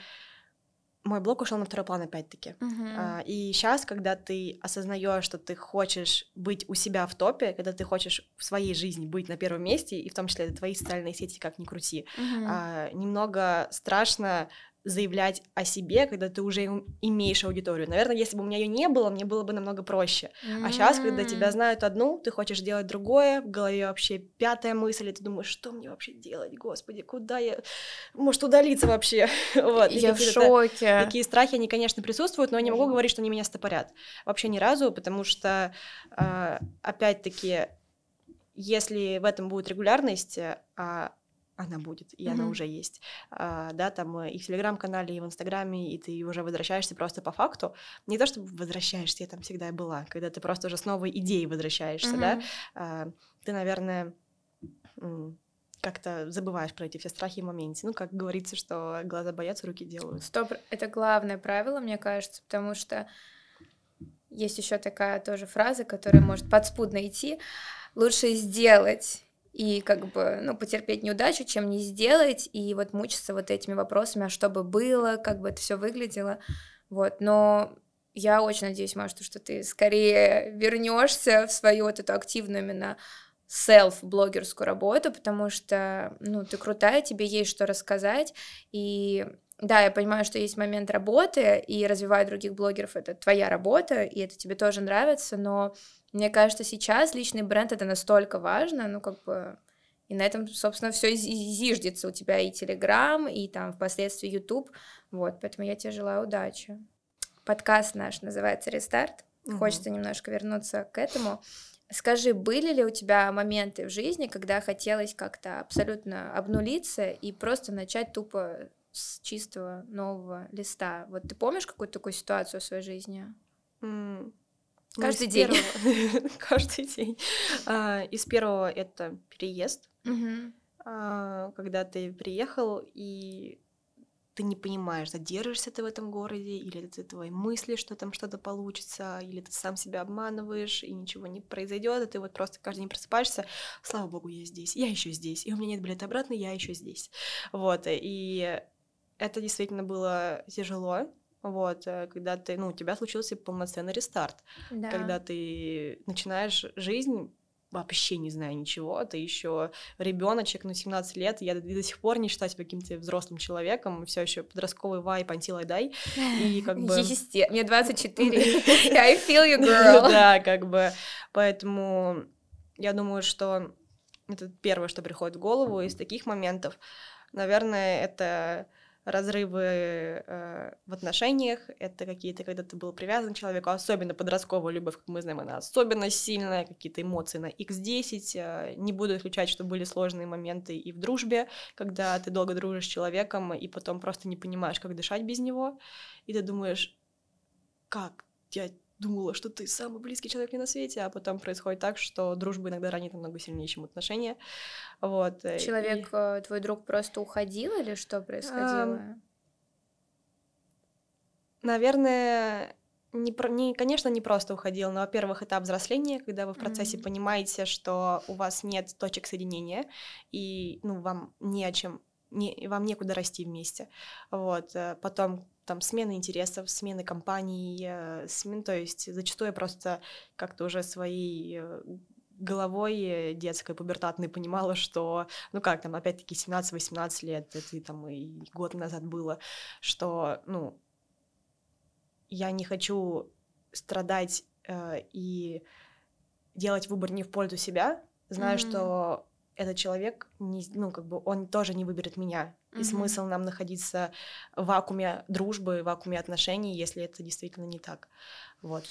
[SPEAKER 2] мой блог ушел на второй план опять-таки. Uh-huh. И сейчас, когда ты осознаешь, что ты хочешь быть у себя в топе, когда ты хочешь в своей жизни быть на первом месте, и в том числе это твои социальные сети, как ни крути, uh-huh. немного страшно заявлять о себе, когда ты уже имеешь аудиторию. Наверное, если бы у меня ее не было, мне было бы намного проще. Mm-hmm. А сейчас, когда тебя знают одну, ты хочешь делать другое, в голове вообще пятая мысль, и ты думаешь, что мне вообще делать, господи, куда я... Может, удалиться вообще? [LAUGHS] вот.
[SPEAKER 1] Я в шоке.
[SPEAKER 2] Такие страхи, они, конечно, присутствуют, но я не могу говорить, что они меня стопорят. Вообще ни разу, потому что, а, опять-таки, если в этом будет регулярность, а она будет, и mm-hmm. она уже есть, а, да, там э, и в Телеграм-канале, и в Инстаграме, и ты уже возвращаешься просто по факту, не то, чтобы возвращаешься, я там всегда и была, когда ты просто уже с новой идеей возвращаешься, mm-hmm. да, а, ты, наверное, как-то забываешь про эти все страхи в моменте. Ну, как говорится, что глаза боятся, руки делают.
[SPEAKER 1] Стоп, это главное правило, мне кажется, потому что есть еще такая тоже фраза, которая может подспудно идти. Лучше сделать и как бы, ну, потерпеть неудачу, чем не сделать, и вот мучиться вот этими вопросами, а что бы было, как бы это все выглядело, вот, но я очень надеюсь, Маш, что ты скорее вернешься в свою вот эту активную именно селф-блогерскую работу, потому что, ну, ты крутая, тебе есть что рассказать, и да, я понимаю, что есть момент работы, и развивать других блогеров — это твоя работа, и это тебе тоже нравится, но мне кажется, сейчас личный бренд это настолько важно, ну как бы и на этом, собственно, все зиждется. У тебя и Телеграм, и там впоследствии YouTube. Вот, поэтому я тебе желаю удачи. Подкаст наш называется «Рестарт». Угу. Хочется немножко вернуться к этому. Скажи, были ли у тебя моменты в жизни, когда хотелось как-то абсолютно обнулиться и просто начать тупо с чистого нового листа? Вот ты помнишь какую-то такую ситуацию в своей жизни?
[SPEAKER 2] Mm. Каждый день. [LAUGHS] [LAUGHS] Каждый день. А, из первого это переезд, а, когда ты приехал и ты не понимаешь, задержишься ты в этом городе, или это твои мысли, что там что-то получится, или ты сам себя обманываешь, и ничего не произойдет, и ты вот просто каждый день просыпаешься, слава богу, я здесь, я еще здесь, и у меня нет билета обратно, я еще здесь. Вот, и это действительно было тяжело, вот, э, когда ты, ну, у тебя случился полноценный рестарт, да. когда ты начинаешь жизнь вообще не знаю ничего, ты еще ребеночек, ну, 17 лет, я до, до сих пор не считаю себя каким-то взрослым человеком, все еще подростковый вайп, антилайдай, и как бы...
[SPEAKER 1] Есте... Мне 24, [LAUGHS] I feel you, girl.
[SPEAKER 2] Да, как бы, поэтому я думаю, что это первое, что приходит в голову из таких моментов. Наверное, это разрывы э, в отношениях, это какие-то, когда ты был привязан к человеку, особенно подростковая любовь, как мы знаем, она особенно сильная, какие-то эмоции на x10, э, не буду исключать, что были сложные моменты и в дружбе, когда ты долго дружишь с человеком, и потом просто не понимаешь, как дышать без него, и ты думаешь, как я думала, что ты самый близкий человек мне на свете, а потом происходит так, что дружба иногда ранит намного сильнее, чем отношения. Вот.
[SPEAKER 1] Э, человек, и... Э, твой друг просто уходил или что происходило? А,
[SPEAKER 2] наверное, не, не, конечно, не просто уходил, но, во-первых, этап взросления, когда вы в процессе mm-hmm. понимаете, что у вас нет точек соединения, и ну, вам не о чем, не, вам некуда расти вместе. Вот. Э, потом там смены интересов, смены компаний, э, смен, то есть зачастую я просто как-то уже своей э, головой детской, пубертатной понимала, что, ну как там, опять-таки, 17-18 лет, это и там и год назад было, что, ну, я не хочу страдать э, и делать выбор не в пользу себя, зная, mm-hmm. что этот человек, не, ну, как бы он тоже не выберет меня. И mm-hmm. смысл нам находиться в вакууме дружбы, в вакууме отношений, если это действительно не так. Вот.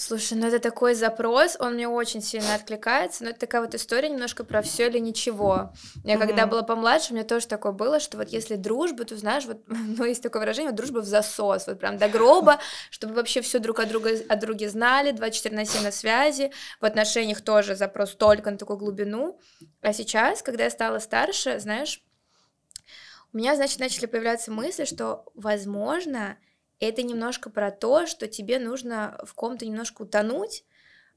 [SPEAKER 1] Слушай, ну это такой запрос, он мне очень сильно откликается, но это такая вот история немножко про все или ничего. Я mm-hmm. когда была помладше, у меня тоже такое было, что вот если дружба, то знаешь, вот, [LAUGHS] ну есть такое выражение, вот дружба в засос, вот прям до гроба, [LAUGHS] чтобы вообще все друг о друге, о друге знали, 24 на 7 на связи, в отношениях тоже запрос только на такую глубину. А сейчас, когда я стала старше, знаешь, у меня, значит, начали появляться мысли, что, возможно, это немножко про то, что тебе нужно в ком-то немножко утонуть,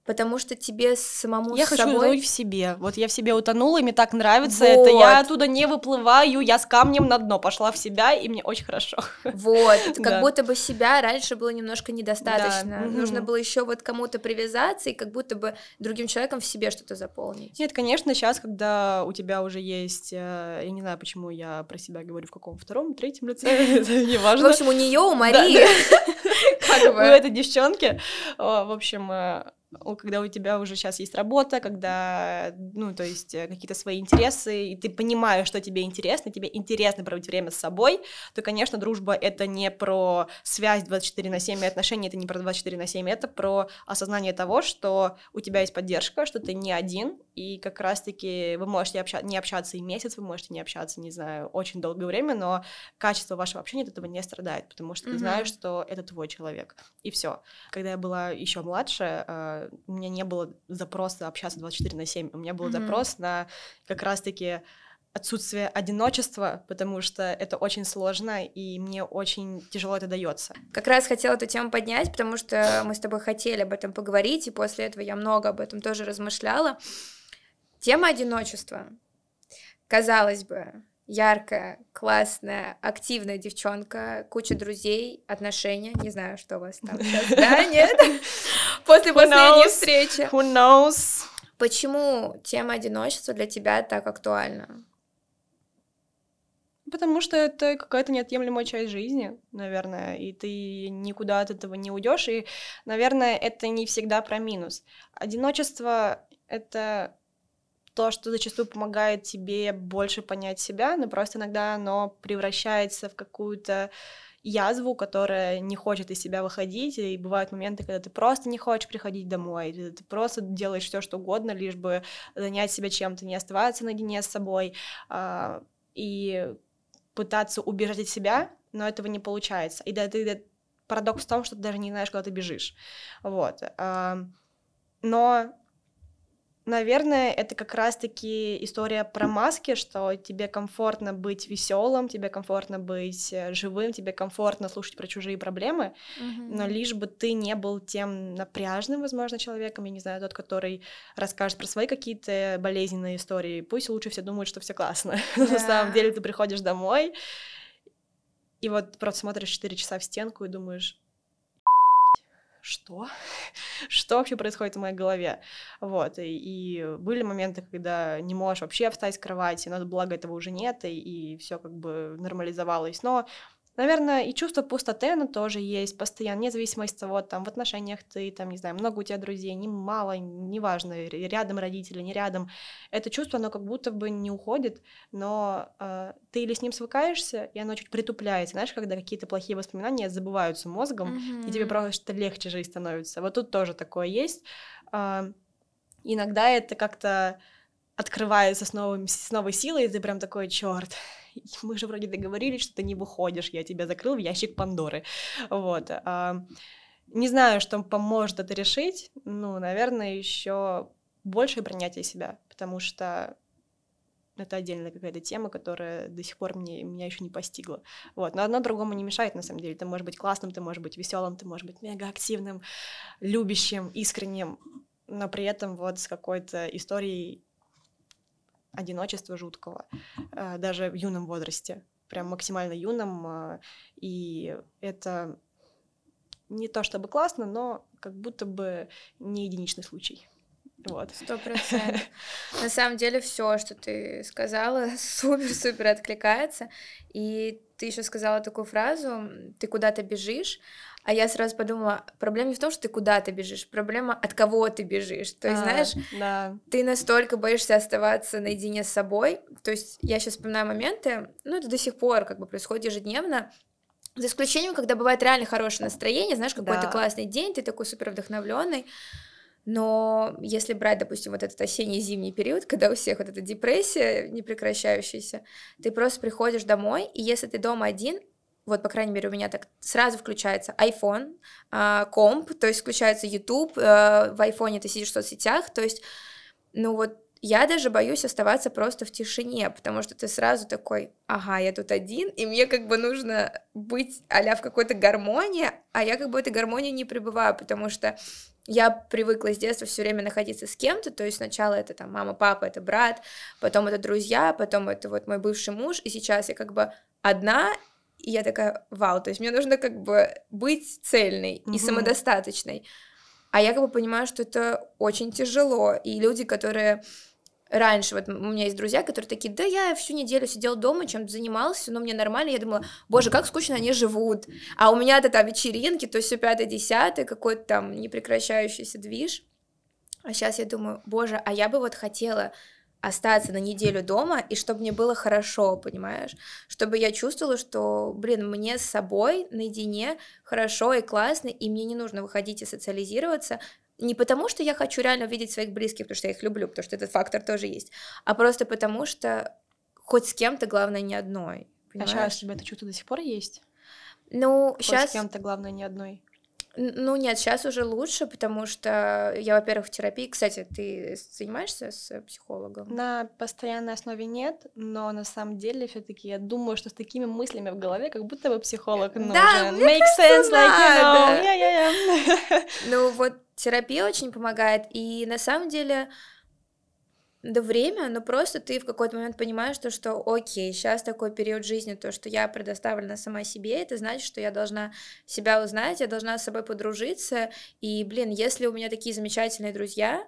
[SPEAKER 1] потому что тебе самому
[SPEAKER 2] я
[SPEAKER 1] с
[SPEAKER 2] хочу
[SPEAKER 1] собой...
[SPEAKER 2] утонуть в себе. Вот я в себе утонула, и мне так нравится вот. это. Я оттуда не выплываю, я с камнем на дно пошла в себя, и мне очень хорошо.
[SPEAKER 1] Вот, [LAUGHS] как да. будто бы себя раньше было немножко недостаточно. Да. Нужно было еще вот кому-то привязаться и как будто бы другим человеком в себе что-то заполнить.
[SPEAKER 2] Нет, конечно, сейчас, когда у тебя уже есть, э, я не знаю, почему я про себя говорю в каком втором, третьем лице, [LAUGHS] это не важно.
[SPEAKER 1] В общем, у нее, у Марии, [LAUGHS]
[SPEAKER 2] как бы. У этой девчонки, в общем, э, когда у тебя уже сейчас есть работа, когда, ну, то есть э, какие-то свои интересы, и ты понимаешь, что тебе интересно, тебе интересно проводить время с собой, то, конечно, дружба — это не про связь 24 на 7 и отношения, это не про 24 на 7, это про осознание того, что у тебя есть поддержка, что ты не один, и как раз-таки вы можете обща- не общаться и месяц, вы можете не общаться, не знаю, очень долгое время, но качество вашего общения от этого не страдает, потому что mm-hmm. ты знаешь, что это твой человек, и все. Когда я была еще младше, э, у меня не было запроса общаться 24 на 7, у меня был mm-hmm. запрос на как раз-таки отсутствие одиночества, потому что это очень сложно, и мне очень тяжело это дается.
[SPEAKER 1] Как раз хотела эту тему поднять, потому что мы с тобой хотели об этом поговорить, и после этого я много об этом тоже размышляла. Тема одиночества. Казалось бы, яркая, классная, активная девчонка, куча друзей, отношения, не знаю, что у вас там сейчас, [LAUGHS] да, нет? После Who последней knows? встречи.
[SPEAKER 2] Who knows?
[SPEAKER 1] Почему тема одиночества для тебя так актуальна?
[SPEAKER 2] Потому что это какая-то неотъемлемая часть жизни, наверное, и ты никуда от этого не уйдешь, и, наверное, это не всегда про минус. Одиночество — это то, что зачастую помогает тебе больше понять себя, но просто иногда оно превращается в какую-то язву, которая не хочет из себя выходить, и бывают моменты, когда ты просто не хочешь приходить домой, ты просто делаешь все, что угодно, лишь бы занять себя чем-то, не оставаться наедине с собой, а, и пытаться убежать от себя, но этого не получается. И да, ты, парадокс в том, что ты даже не знаешь, куда ты бежишь. Вот. А, но Наверное, это как раз-таки история про маски, что тебе комфортно быть веселым, тебе комфортно быть э, живым, тебе комфортно слушать про чужие проблемы, mm-hmm. но лишь бы ты не был тем напряжным, возможно, человеком, я не знаю, тот, который расскажет про свои какие-то болезненные истории. Пусть лучше все думают, что все классно. Yeah. [LAUGHS] На самом деле ты приходишь домой, и вот просто смотришь 4 часа в стенку и думаешь, что? [LAUGHS] что вообще происходит в моей голове? Вот, и, и были моменты, когда не можешь вообще встать с кровати, но благо этого уже нет, и, и все как бы нормализовалось, но Наверное, и чувство пустоты, оно тоже есть постоянно, вне зависимости от того, там, в отношениях ты, там, не знаю, много у тебя друзей, не мало, неважно, рядом родители, не рядом. Это чувство, оно как будто бы не уходит, но э, ты или с ним свыкаешься, и оно чуть притупляется, знаешь, когда какие-то плохие воспоминания забываются мозгом, mm-hmm. и тебе просто легче жизнь становится. Вот тут тоже такое есть. Э, иногда это как-то открывается с, новым, с новой силой, и ты прям такой, черт, [LAUGHS] мы же вроде договорились, что ты не выходишь, я тебя закрыл в ящик Пандоры. Вот. Не знаю, что поможет это решить. Ну, наверное, еще большее принятие себя, потому что это отдельная какая-то тема, которая до сих пор мне, меня еще не постигла. Вот. Но одно другому не мешает, на самом деле. Ты можешь быть классным, ты можешь быть веселым, ты можешь быть мега активным, любящим, искренним, но при этом вот с какой-то историей одиночества жуткого, э, даже в юном возрасте, прям максимально юном, э, и это не то чтобы классно, но как будто бы не единичный случай. Вот.
[SPEAKER 1] Сто процентов. [LAUGHS] На самом деле все, что ты сказала, [LAUGHS] супер-супер откликается. И ты еще сказала такую фразу: ты куда-то бежишь, а я сразу подумала, проблема не в том, что ты куда-то бежишь, проблема от кого ты бежишь. То есть, а, знаешь, да. ты настолько боишься оставаться наедине с собой. То есть я сейчас вспоминаю моменты, ну это до сих пор как бы происходит ежедневно, за исключением, когда бывает реально хорошее настроение, знаешь, какой-то да. классный день, ты такой супер вдохновленный. Но если брать, допустим, вот этот осенний-зимний период, когда у всех вот эта депрессия непрекращающаяся, ты просто приходишь домой, и если ты дома один, вот, по крайней мере, у меня так сразу включается iPhone, э, комп, то есть включается YouTube, э, в iPhone ты сидишь в соцсетях, то есть, ну вот, я даже боюсь оставаться просто в тишине, потому что ты сразу такой, ага, я тут один, и мне как бы нужно быть а в какой-то гармонии, а я как бы этой гармонии не пребываю, потому что я привыкла с детства все время находиться с кем-то, то есть сначала это там мама, папа, это брат, потом это друзья, потом это вот мой бывший муж, и сейчас я как бы одна, и я такая, вау, то есть мне нужно как бы быть цельной mm-hmm. и самодостаточной. А я как бы понимаю, что это очень тяжело. И люди, которые раньше, вот у меня есть друзья, которые такие, да я всю неделю сидел дома, чем-то занимался, но мне нормально, я думала, боже, как скучно они живут, а у меня-то там вечеринки, то есть все пятое, десятое, какой-то там непрекращающийся движ, а сейчас я думаю, боже, а я бы вот хотела остаться на неделю дома, и чтобы мне было хорошо, понимаешь? Чтобы я чувствовала, что, блин, мне с собой наедине хорошо и классно, и мне не нужно выходить и социализироваться, не потому, что я хочу реально видеть своих близких, потому что я их люблю, потому что этот фактор тоже есть, а просто потому, что хоть с кем-то, главное, не одной.
[SPEAKER 2] Понимаешь? А сейчас у тебя это чувство до сих пор есть?
[SPEAKER 1] Ну,
[SPEAKER 2] хоть
[SPEAKER 1] сейчас...
[SPEAKER 2] с кем-то, главное, не одной.
[SPEAKER 1] Ну нет, сейчас уже лучше, потому что я, во-первых, в терапии. Кстати, ты занимаешься с психологом?
[SPEAKER 2] На постоянной основе нет, но на самом деле все-таки я думаю, что с такими мыслями в голове, как будто бы психолог нужен. Да,
[SPEAKER 1] Make sense, like you know. Yeah, yeah, yeah. Ну вот терапия очень помогает, и на самом деле да время, но просто ты в какой-то момент понимаешь, то, что окей, сейчас такой период жизни, то, что я предоставлена сама себе, это значит, что я должна себя узнать, я должна с собой подружиться, и, блин, если у меня такие замечательные друзья,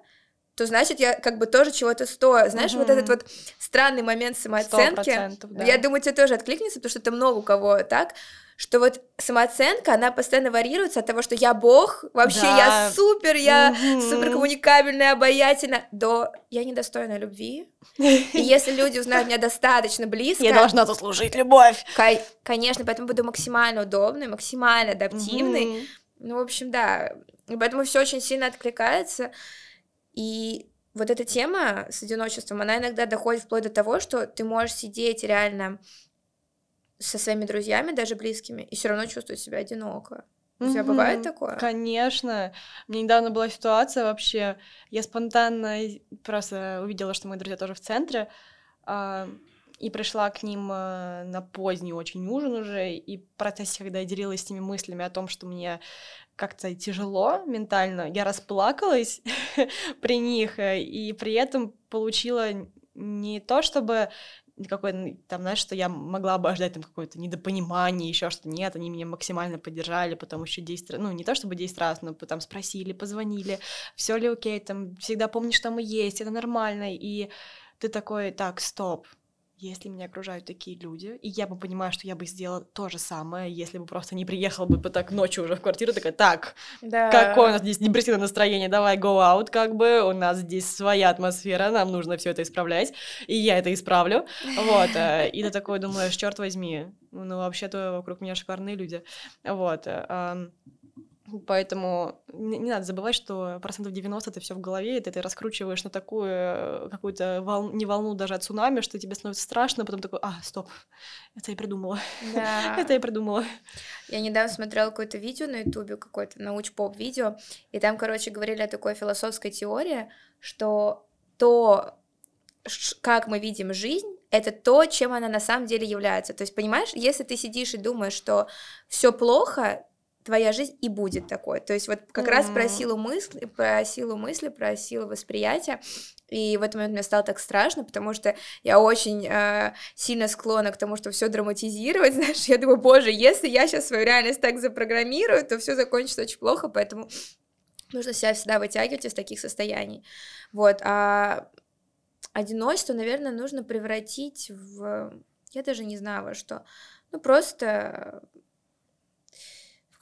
[SPEAKER 1] то значит я как бы тоже чего-то стою. Знаешь, угу. вот этот вот странный момент самооценки, да. я думаю, тебе тоже откликнется, потому что это много у кого так, что вот самооценка, она постоянно варьируется от того, что я бог, вообще да. я супер, я угу. супер коммуникабельная, обаятельна, до я недостойна любви. И [LAUGHS] если люди узнают меня достаточно близко...
[SPEAKER 2] Я должна заслужить любовь.
[SPEAKER 1] Конечно, поэтому буду максимально удобной, максимально адаптивной. Угу. Ну, в общем, да. И поэтому все очень сильно откликается. И вот эта тема с одиночеством, она иногда доходит вплоть до того, что ты можешь сидеть реально со своими друзьями, даже близкими, и все равно чувствовать себя одиноко. У тебя бывает такое?
[SPEAKER 2] Конечно. Мне недавно была ситуация вообще, я спонтанно просто увидела, что мои друзья тоже в центре, э, и пришла к ним э, на поздний очень ужин уже, и в процессе, когда я делилась с ними мыслями о том, что мне как-то тяжело ментально, я расплакалась [LAUGHS] при них, э, и при этом получила не то, чтобы никакой, там, знаешь, что я могла бы ожидать там какое-то недопонимание, еще что нет, они меня максимально поддержали, потом еще 10 раз, ну, не то чтобы 10 раз, но потом спросили, позвонили, все ли окей, там, всегда помнишь, что мы есть, это нормально, и ты такой, так, стоп, если меня окружают такие люди, и я бы понимаю, что я бы сделала то же самое, если бы просто не приехала бы так ночью уже в квартиру, такая, так, да. какое у нас здесь депрессивное настроение, давай go out, как бы, у нас здесь своя атмосфера, нам нужно все это исправлять, и я это исправлю, вот, э, и ты такой думаешь, черт возьми, ну, вообще-то вокруг меня шикарные люди, вот, э, Поэтому не, не надо забывать, что процентов 90 это все в голове, и ты это раскручиваешь на такую э, какую-то волну, не волну даже от цунами, что тебе становится страшно, потом такой, а, стоп, это я придумала. Да. [LAUGHS] это я придумала.
[SPEAKER 1] Я недавно смотрела какое-то видео на ютубе, какое-то науч-поп видео, и там, короче, говорили о такой философской теории, что то, как мы видим жизнь, это то, чем она на самом деле является. То есть, понимаешь, если ты сидишь и думаешь, что все плохо, твоя жизнь и будет такой. То есть вот как mm-hmm. раз про силу мысли, про силу мысли, про силу восприятия. И в этот момент мне стало так страшно, потому что я очень э, сильно склонна к тому, что все драматизировать, [LAUGHS] знаешь, я думаю, боже, если я сейчас свою реальность так запрограммирую, то все закончится очень плохо, поэтому нужно себя всегда вытягивать из таких состояний. Вот, а одиночество, наверное, нужно превратить в, я даже не знаю во что, ну просто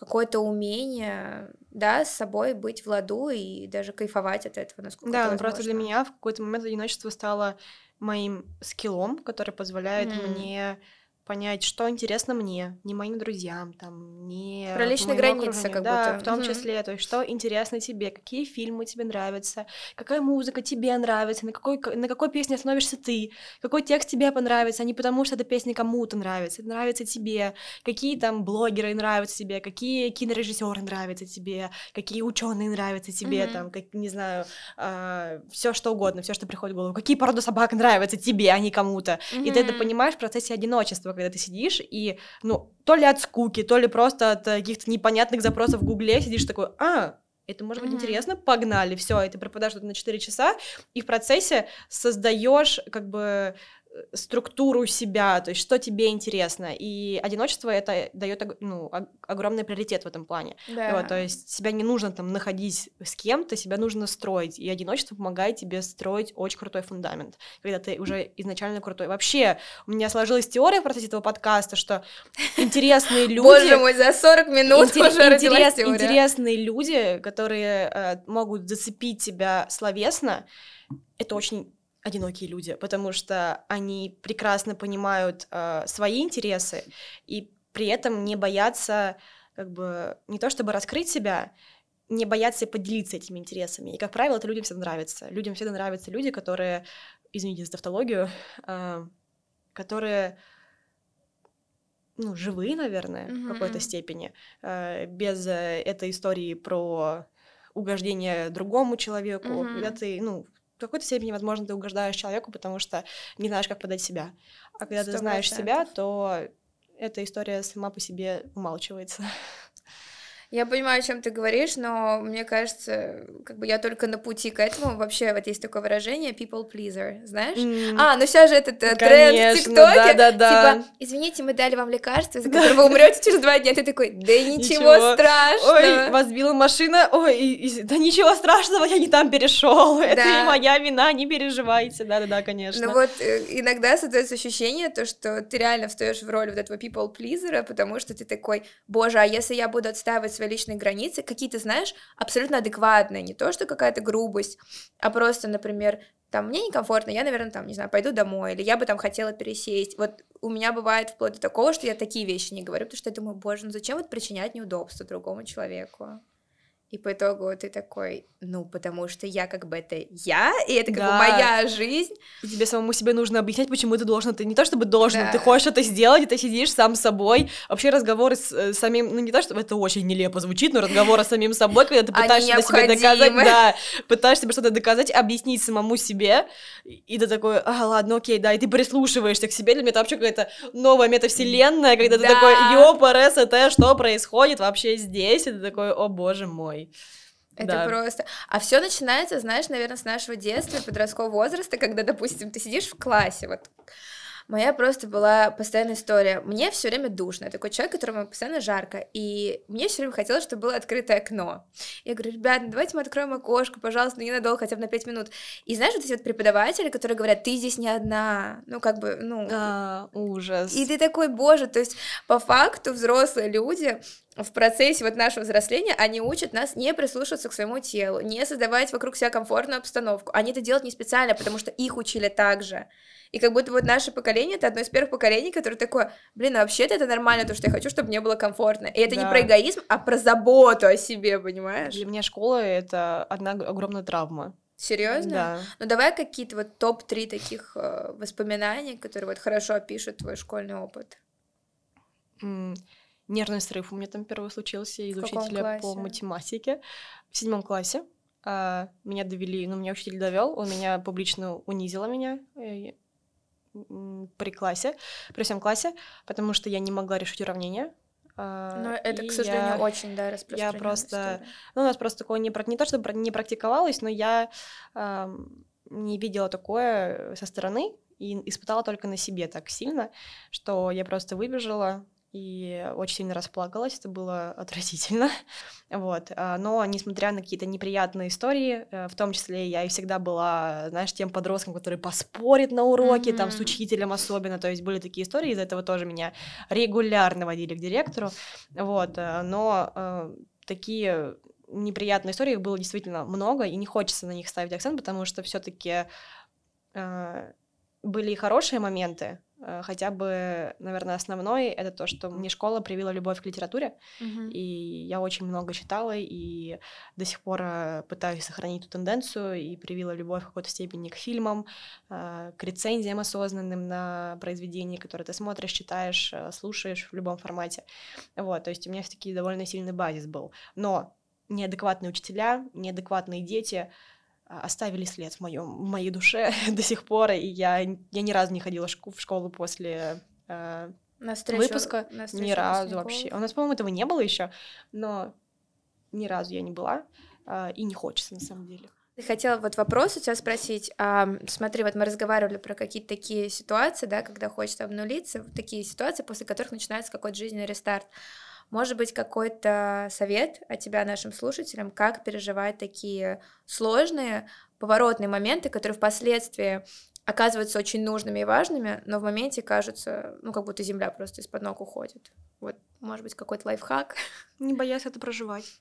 [SPEAKER 1] какое-то умение, да, с собой быть в ладу и даже кайфовать от этого, насколько
[SPEAKER 2] Да,
[SPEAKER 1] это
[SPEAKER 2] ну просто для меня в какой-то момент одиночество стало моим скиллом, который позволяет mm. мне понять, что интересно мне, не моим друзьям, там, не
[SPEAKER 1] про личные границы, как
[SPEAKER 2] да,
[SPEAKER 1] будто.
[SPEAKER 2] в том числе, то есть что интересно тебе, какие фильмы тебе нравятся, какая музыка тебе нравится, на какой на какой песне остановишься ты, какой текст тебе понравится, а не потому что эта песня кому-то нравится, это нравится тебе, какие там блогеры нравятся тебе, какие кинорежиссеры нравятся тебе, какие ученые нравятся тебе, mm-hmm. там, как не знаю, э, все что угодно, все что приходит в голову, какие породы собак нравятся тебе, а не кому-то, mm-hmm. и ты это понимаешь в процессе одиночества когда ты сидишь и, ну, то ли от скуки, то ли просто от каких-то непонятных запросов в Гугле сидишь такой, а, это может быть mm-hmm. интересно, погнали, все, и ты пропадаешь на 4 часа, и в процессе создаешь как бы структуру себя, то есть что тебе интересно. И одиночество это дает ну, огромный приоритет в этом плане. Да. Вот, то есть себя не нужно там находить с кем-то, себя нужно строить. И одиночество помогает тебе строить очень крутой фундамент, когда ты уже изначально крутой. Вообще, у меня сложилась теория в процессе этого подкаста, что интересные [LAUGHS] люди...
[SPEAKER 1] Боже мой, за 40 минут уже интерес,
[SPEAKER 2] Интересные люди, которые э, могут зацепить тебя словесно, это очень одинокие люди, потому что они прекрасно понимают э, свои интересы и при этом не боятся как бы не то чтобы раскрыть себя, не боятся поделиться этими интересами. И, как правило, это людям всегда нравится. Людям всегда нравятся люди, которые, извините за тавтологию, э, которые ну, живые, наверное, mm-hmm. в какой-то степени, э, без э, этой истории про угождение другому человеку, mm-hmm. когда ты, ну, какой-то степени, возможно, ты угождаешь человеку, потому что не знаешь, как подать себя. А когда 100%. ты знаешь себя, то эта история сама по себе умалчивается.
[SPEAKER 1] Я понимаю, о чем ты говоришь, но мне кажется, как бы я только на пути к этому. Вообще, вот есть такое выражение people pleaser, знаешь? Mm. А, ну сейчас же этот э, тренд в ТикТоке. Да, да, да. Типа, извините, мы дали вам лекарство, за которое вы умрете через два дня. Ты такой, да [LAUGHS] ничего, ничего. страшного.
[SPEAKER 2] Ой, вас сбила машина. Ой, и, и, да ничего страшного, я не там перешел. Да. [LAUGHS] Это не моя вина, не переживайте. Да, да, да, конечно.
[SPEAKER 1] Ну вот э, иногда создается ощущение, то, что ты реально встаешь в роль вот этого people pleaser, потому что ты такой, боже, а если я буду отстаивать свои личные границы, какие-то, знаешь, абсолютно адекватные, не то, что какая-то грубость, а просто, например, там, мне некомфортно, я, наверное, там, не знаю, пойду домой, или я бы там хотела пересесть. Вот у меня бывает вплоть до такого, что я такие вещи не говорю, потому что я думаю, боже, ну зачем вот причинять неудобства другому человеку? И по итогу ты такой, ну, потому что я как бы это я, и это как да. бы моя жизнь.
[SPEAKER 2] И тебе самому себе нужно объяснять, почему ты должен, ты не то чтобы должен, да. ты хочешь это сделать, и ты сидишь сам с собой. Вообще разговоры с э, самим, ну не то, что это очень нелепо звучит, но разговоры с самим собой, когда ты пытаешься себе доказать, да, пытаешься себе что-то доказать, объяснить самому себе, и ты такой, а, ладно, окей, да, и ты прислушиваешься к себе, для меня это вообще какая-то новая метавселенная, когда да. ты такой, ёпа, РСТ, что происходит вообще здесь, и ты такой, о боже мой.
[SPEAKER 1] Это да. просто. А все начинается, знаешь, наверное, с нашего детства, подросткового возраста, когда, допустим, ты сидишь в классе, вот Моя просто была постоянная история. Мне все время душно. Я такой человек, которому постоянно жарко. И мне все время хотелось, чтобы было открытое окно. Я говорю, ребят, ну давайте мы откроем окошко, пожалуйста, ну ненадолго, хотя бы на 5 минут. И знаешь, вот эти вот преподаватели, которые говорят, ты здесь не одна. Ну, как бы, ну...
[SPEAKER 2] А, ужас.
[SPEAKER 1] И ты такой, боже, то есть по факту взрослые люди в процессе вот нашего взросления они учат нас не прислушиваться к своему телу, не создавать вокруг себя комфортную обстановку. Они это делают не специально, потому что их учили так же. И как будто вот наше поколение это одно из первых поколений, которое такое, блин, а вообще-то это нормально, то, что я хочу, чтобы мне было комфортно. И это да. не про эгоизм, а про заботу о себе, понимаешь?
[SPEAKER 2] Для меня школа это одна огромная травма.
[SPEAKER 1] Серьезно?
[SPEAKER 2] Да.
[SPEAKER 1] Ну давай какие-то вот топ-3 таких э, воспоминаний, которые вот хорошо опишут твой школьный опыт.
[SPEAKER 2] Mm нервный срыв у меня там первый случился из учителя по математике в седьмом классе. А, меня довели, ну, меня учитель довел, он меня публично унизила меня э, при классе, при всем классе, потому что я не могла решить уравнение.
[SPEAKER 1] А, Но это, к сожалению, я, очень, да,
[SPEAKER 2] Я просто, история. ну, у нас просто такое не, не то, что не практиковалось, но я э, не видела такое со стороны и испытала только на себе так сильно, что я просто выбежала, и очень сильно расплакалась, это было отвратительно, [LAUGHS] вот, а, но несмотря на какие-то неприятные истории, э, в том числе я и всегда была, знаешь, тем подростком, который поспорит на уроке, mm-hmm. там, с учителем особенно, то есть были такие истории, из-за этого тоже меня регулярно водили к директору, вот, э, но э, такие неприятные истории, их было действительно много, и не хочется на них ставить акцент, потому что все таки э, были и хорошие моменты, хотя бы, наверное, основной это то, что мне школа привила любовь к литературе,
[SPEAKER 1] mm-hmm.
[SPEAKER 2] и я очень много читала, и до сих пор э, пытаюсь сохранить эту тенденцию, и привила любовь в какой-то степени к фильмам, э, к рецензиям осознанным на произведения, которые ты смотришь, читаешь, слушаешь в любом формате. Вот, то есть у меня все-таки довольно сильный базис был. Но неадекватные учителя, неадекватные дети — оставили след в, моем, в моей душе [LAUGHS] до сих пор, и я, я ни разу не ходила в школу после э, на встречу, выпуска, на ни разу вообще. У нас, по-моему, этого не было еще, но ни разу я не была, э, и не хочется на самом деле.
[SPEAKER 1] Ты хотела вот вопрос у тебя спросить. А, смотри, вот мы разговаривали про какие-то такие ситуации, да, когда хочется обнулиться, такие ситуации, после которых начинается какой-то жизненный рестарт. Может быть, какой-то совет от тебя нашим слушателям, как переживать такие сложные, поворотные моменты, которые впоследствии оказываются очень нужными и важными, но в моменте кажутся, ну, как будто земля просто из-под ног уходит. Вот, может быть, какой-то лайфхак. [LAUGHS]
[SPEAKER 2] Не боясь это проживать.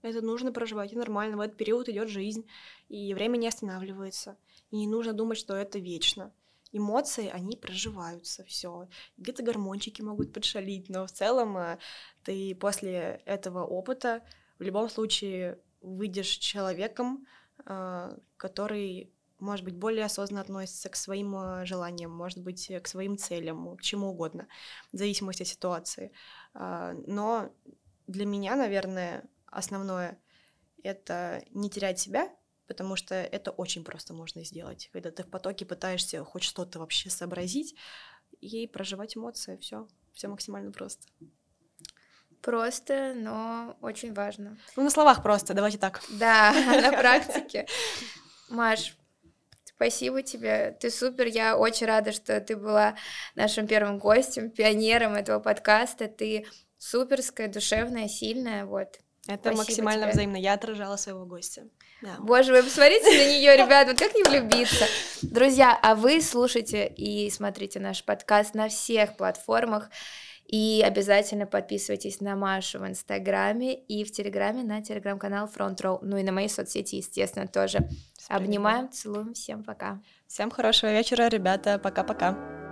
[SPEAKER 2] Это нужно проживать, и нормально. В этот период идет жизнь, и время не останавливается. И не нужно думать, что это вечно эмоции, они проживаются, все. Где-то гормончики могут подшалить, но в целом э, ты после этого опыта в любом случае выйдешь человеком, э, который может быть, более осознанно относится к своим э, желаниям, может быть, к своим целям, к чему угодно, в зависимости от ситуации. Но для меня, наверное, основное — это не терять себя, потому что это очень просто можно сделать, когда ты в потоке пытаешься хоть что-то вообще сообразить и проживать эмоции, все, все максимально просто.
[SPEAKER 1] Просто, но очень важно.
[SPEAKER 2] Ну, на словах просто, давайте так.
[SPEAKER 1] Да, [LAUGHS] на [LAUGHS] практике. Маш, спасибо тебе, ты супер, я очень рада, что ты была нашим первым гостем, пионером этого подкаста, ты суперская, душевная, сильная, вот.
[SPEAKER 2] Это Спасибо максимально тебе. взаимно. Я отражала своего гостя.
[SPEAKER 1] Да. Боже, вы посмотрите на нее, [LAUGHS] ребят, вот как не влюбиться. Друзья, а вы слушайте и смотрите наш подкаст на всех платформах. И обязательно подписывайтесь на Машу в Инстаграме и в Телеграме на телеграм-канал Front Row. Ну и на мои соцсети, естественно, тоже. Обнимаем, целуем. Всем пока.
[SPEAKER 2] Всем хорошего вечера, ребята. Пока-пока.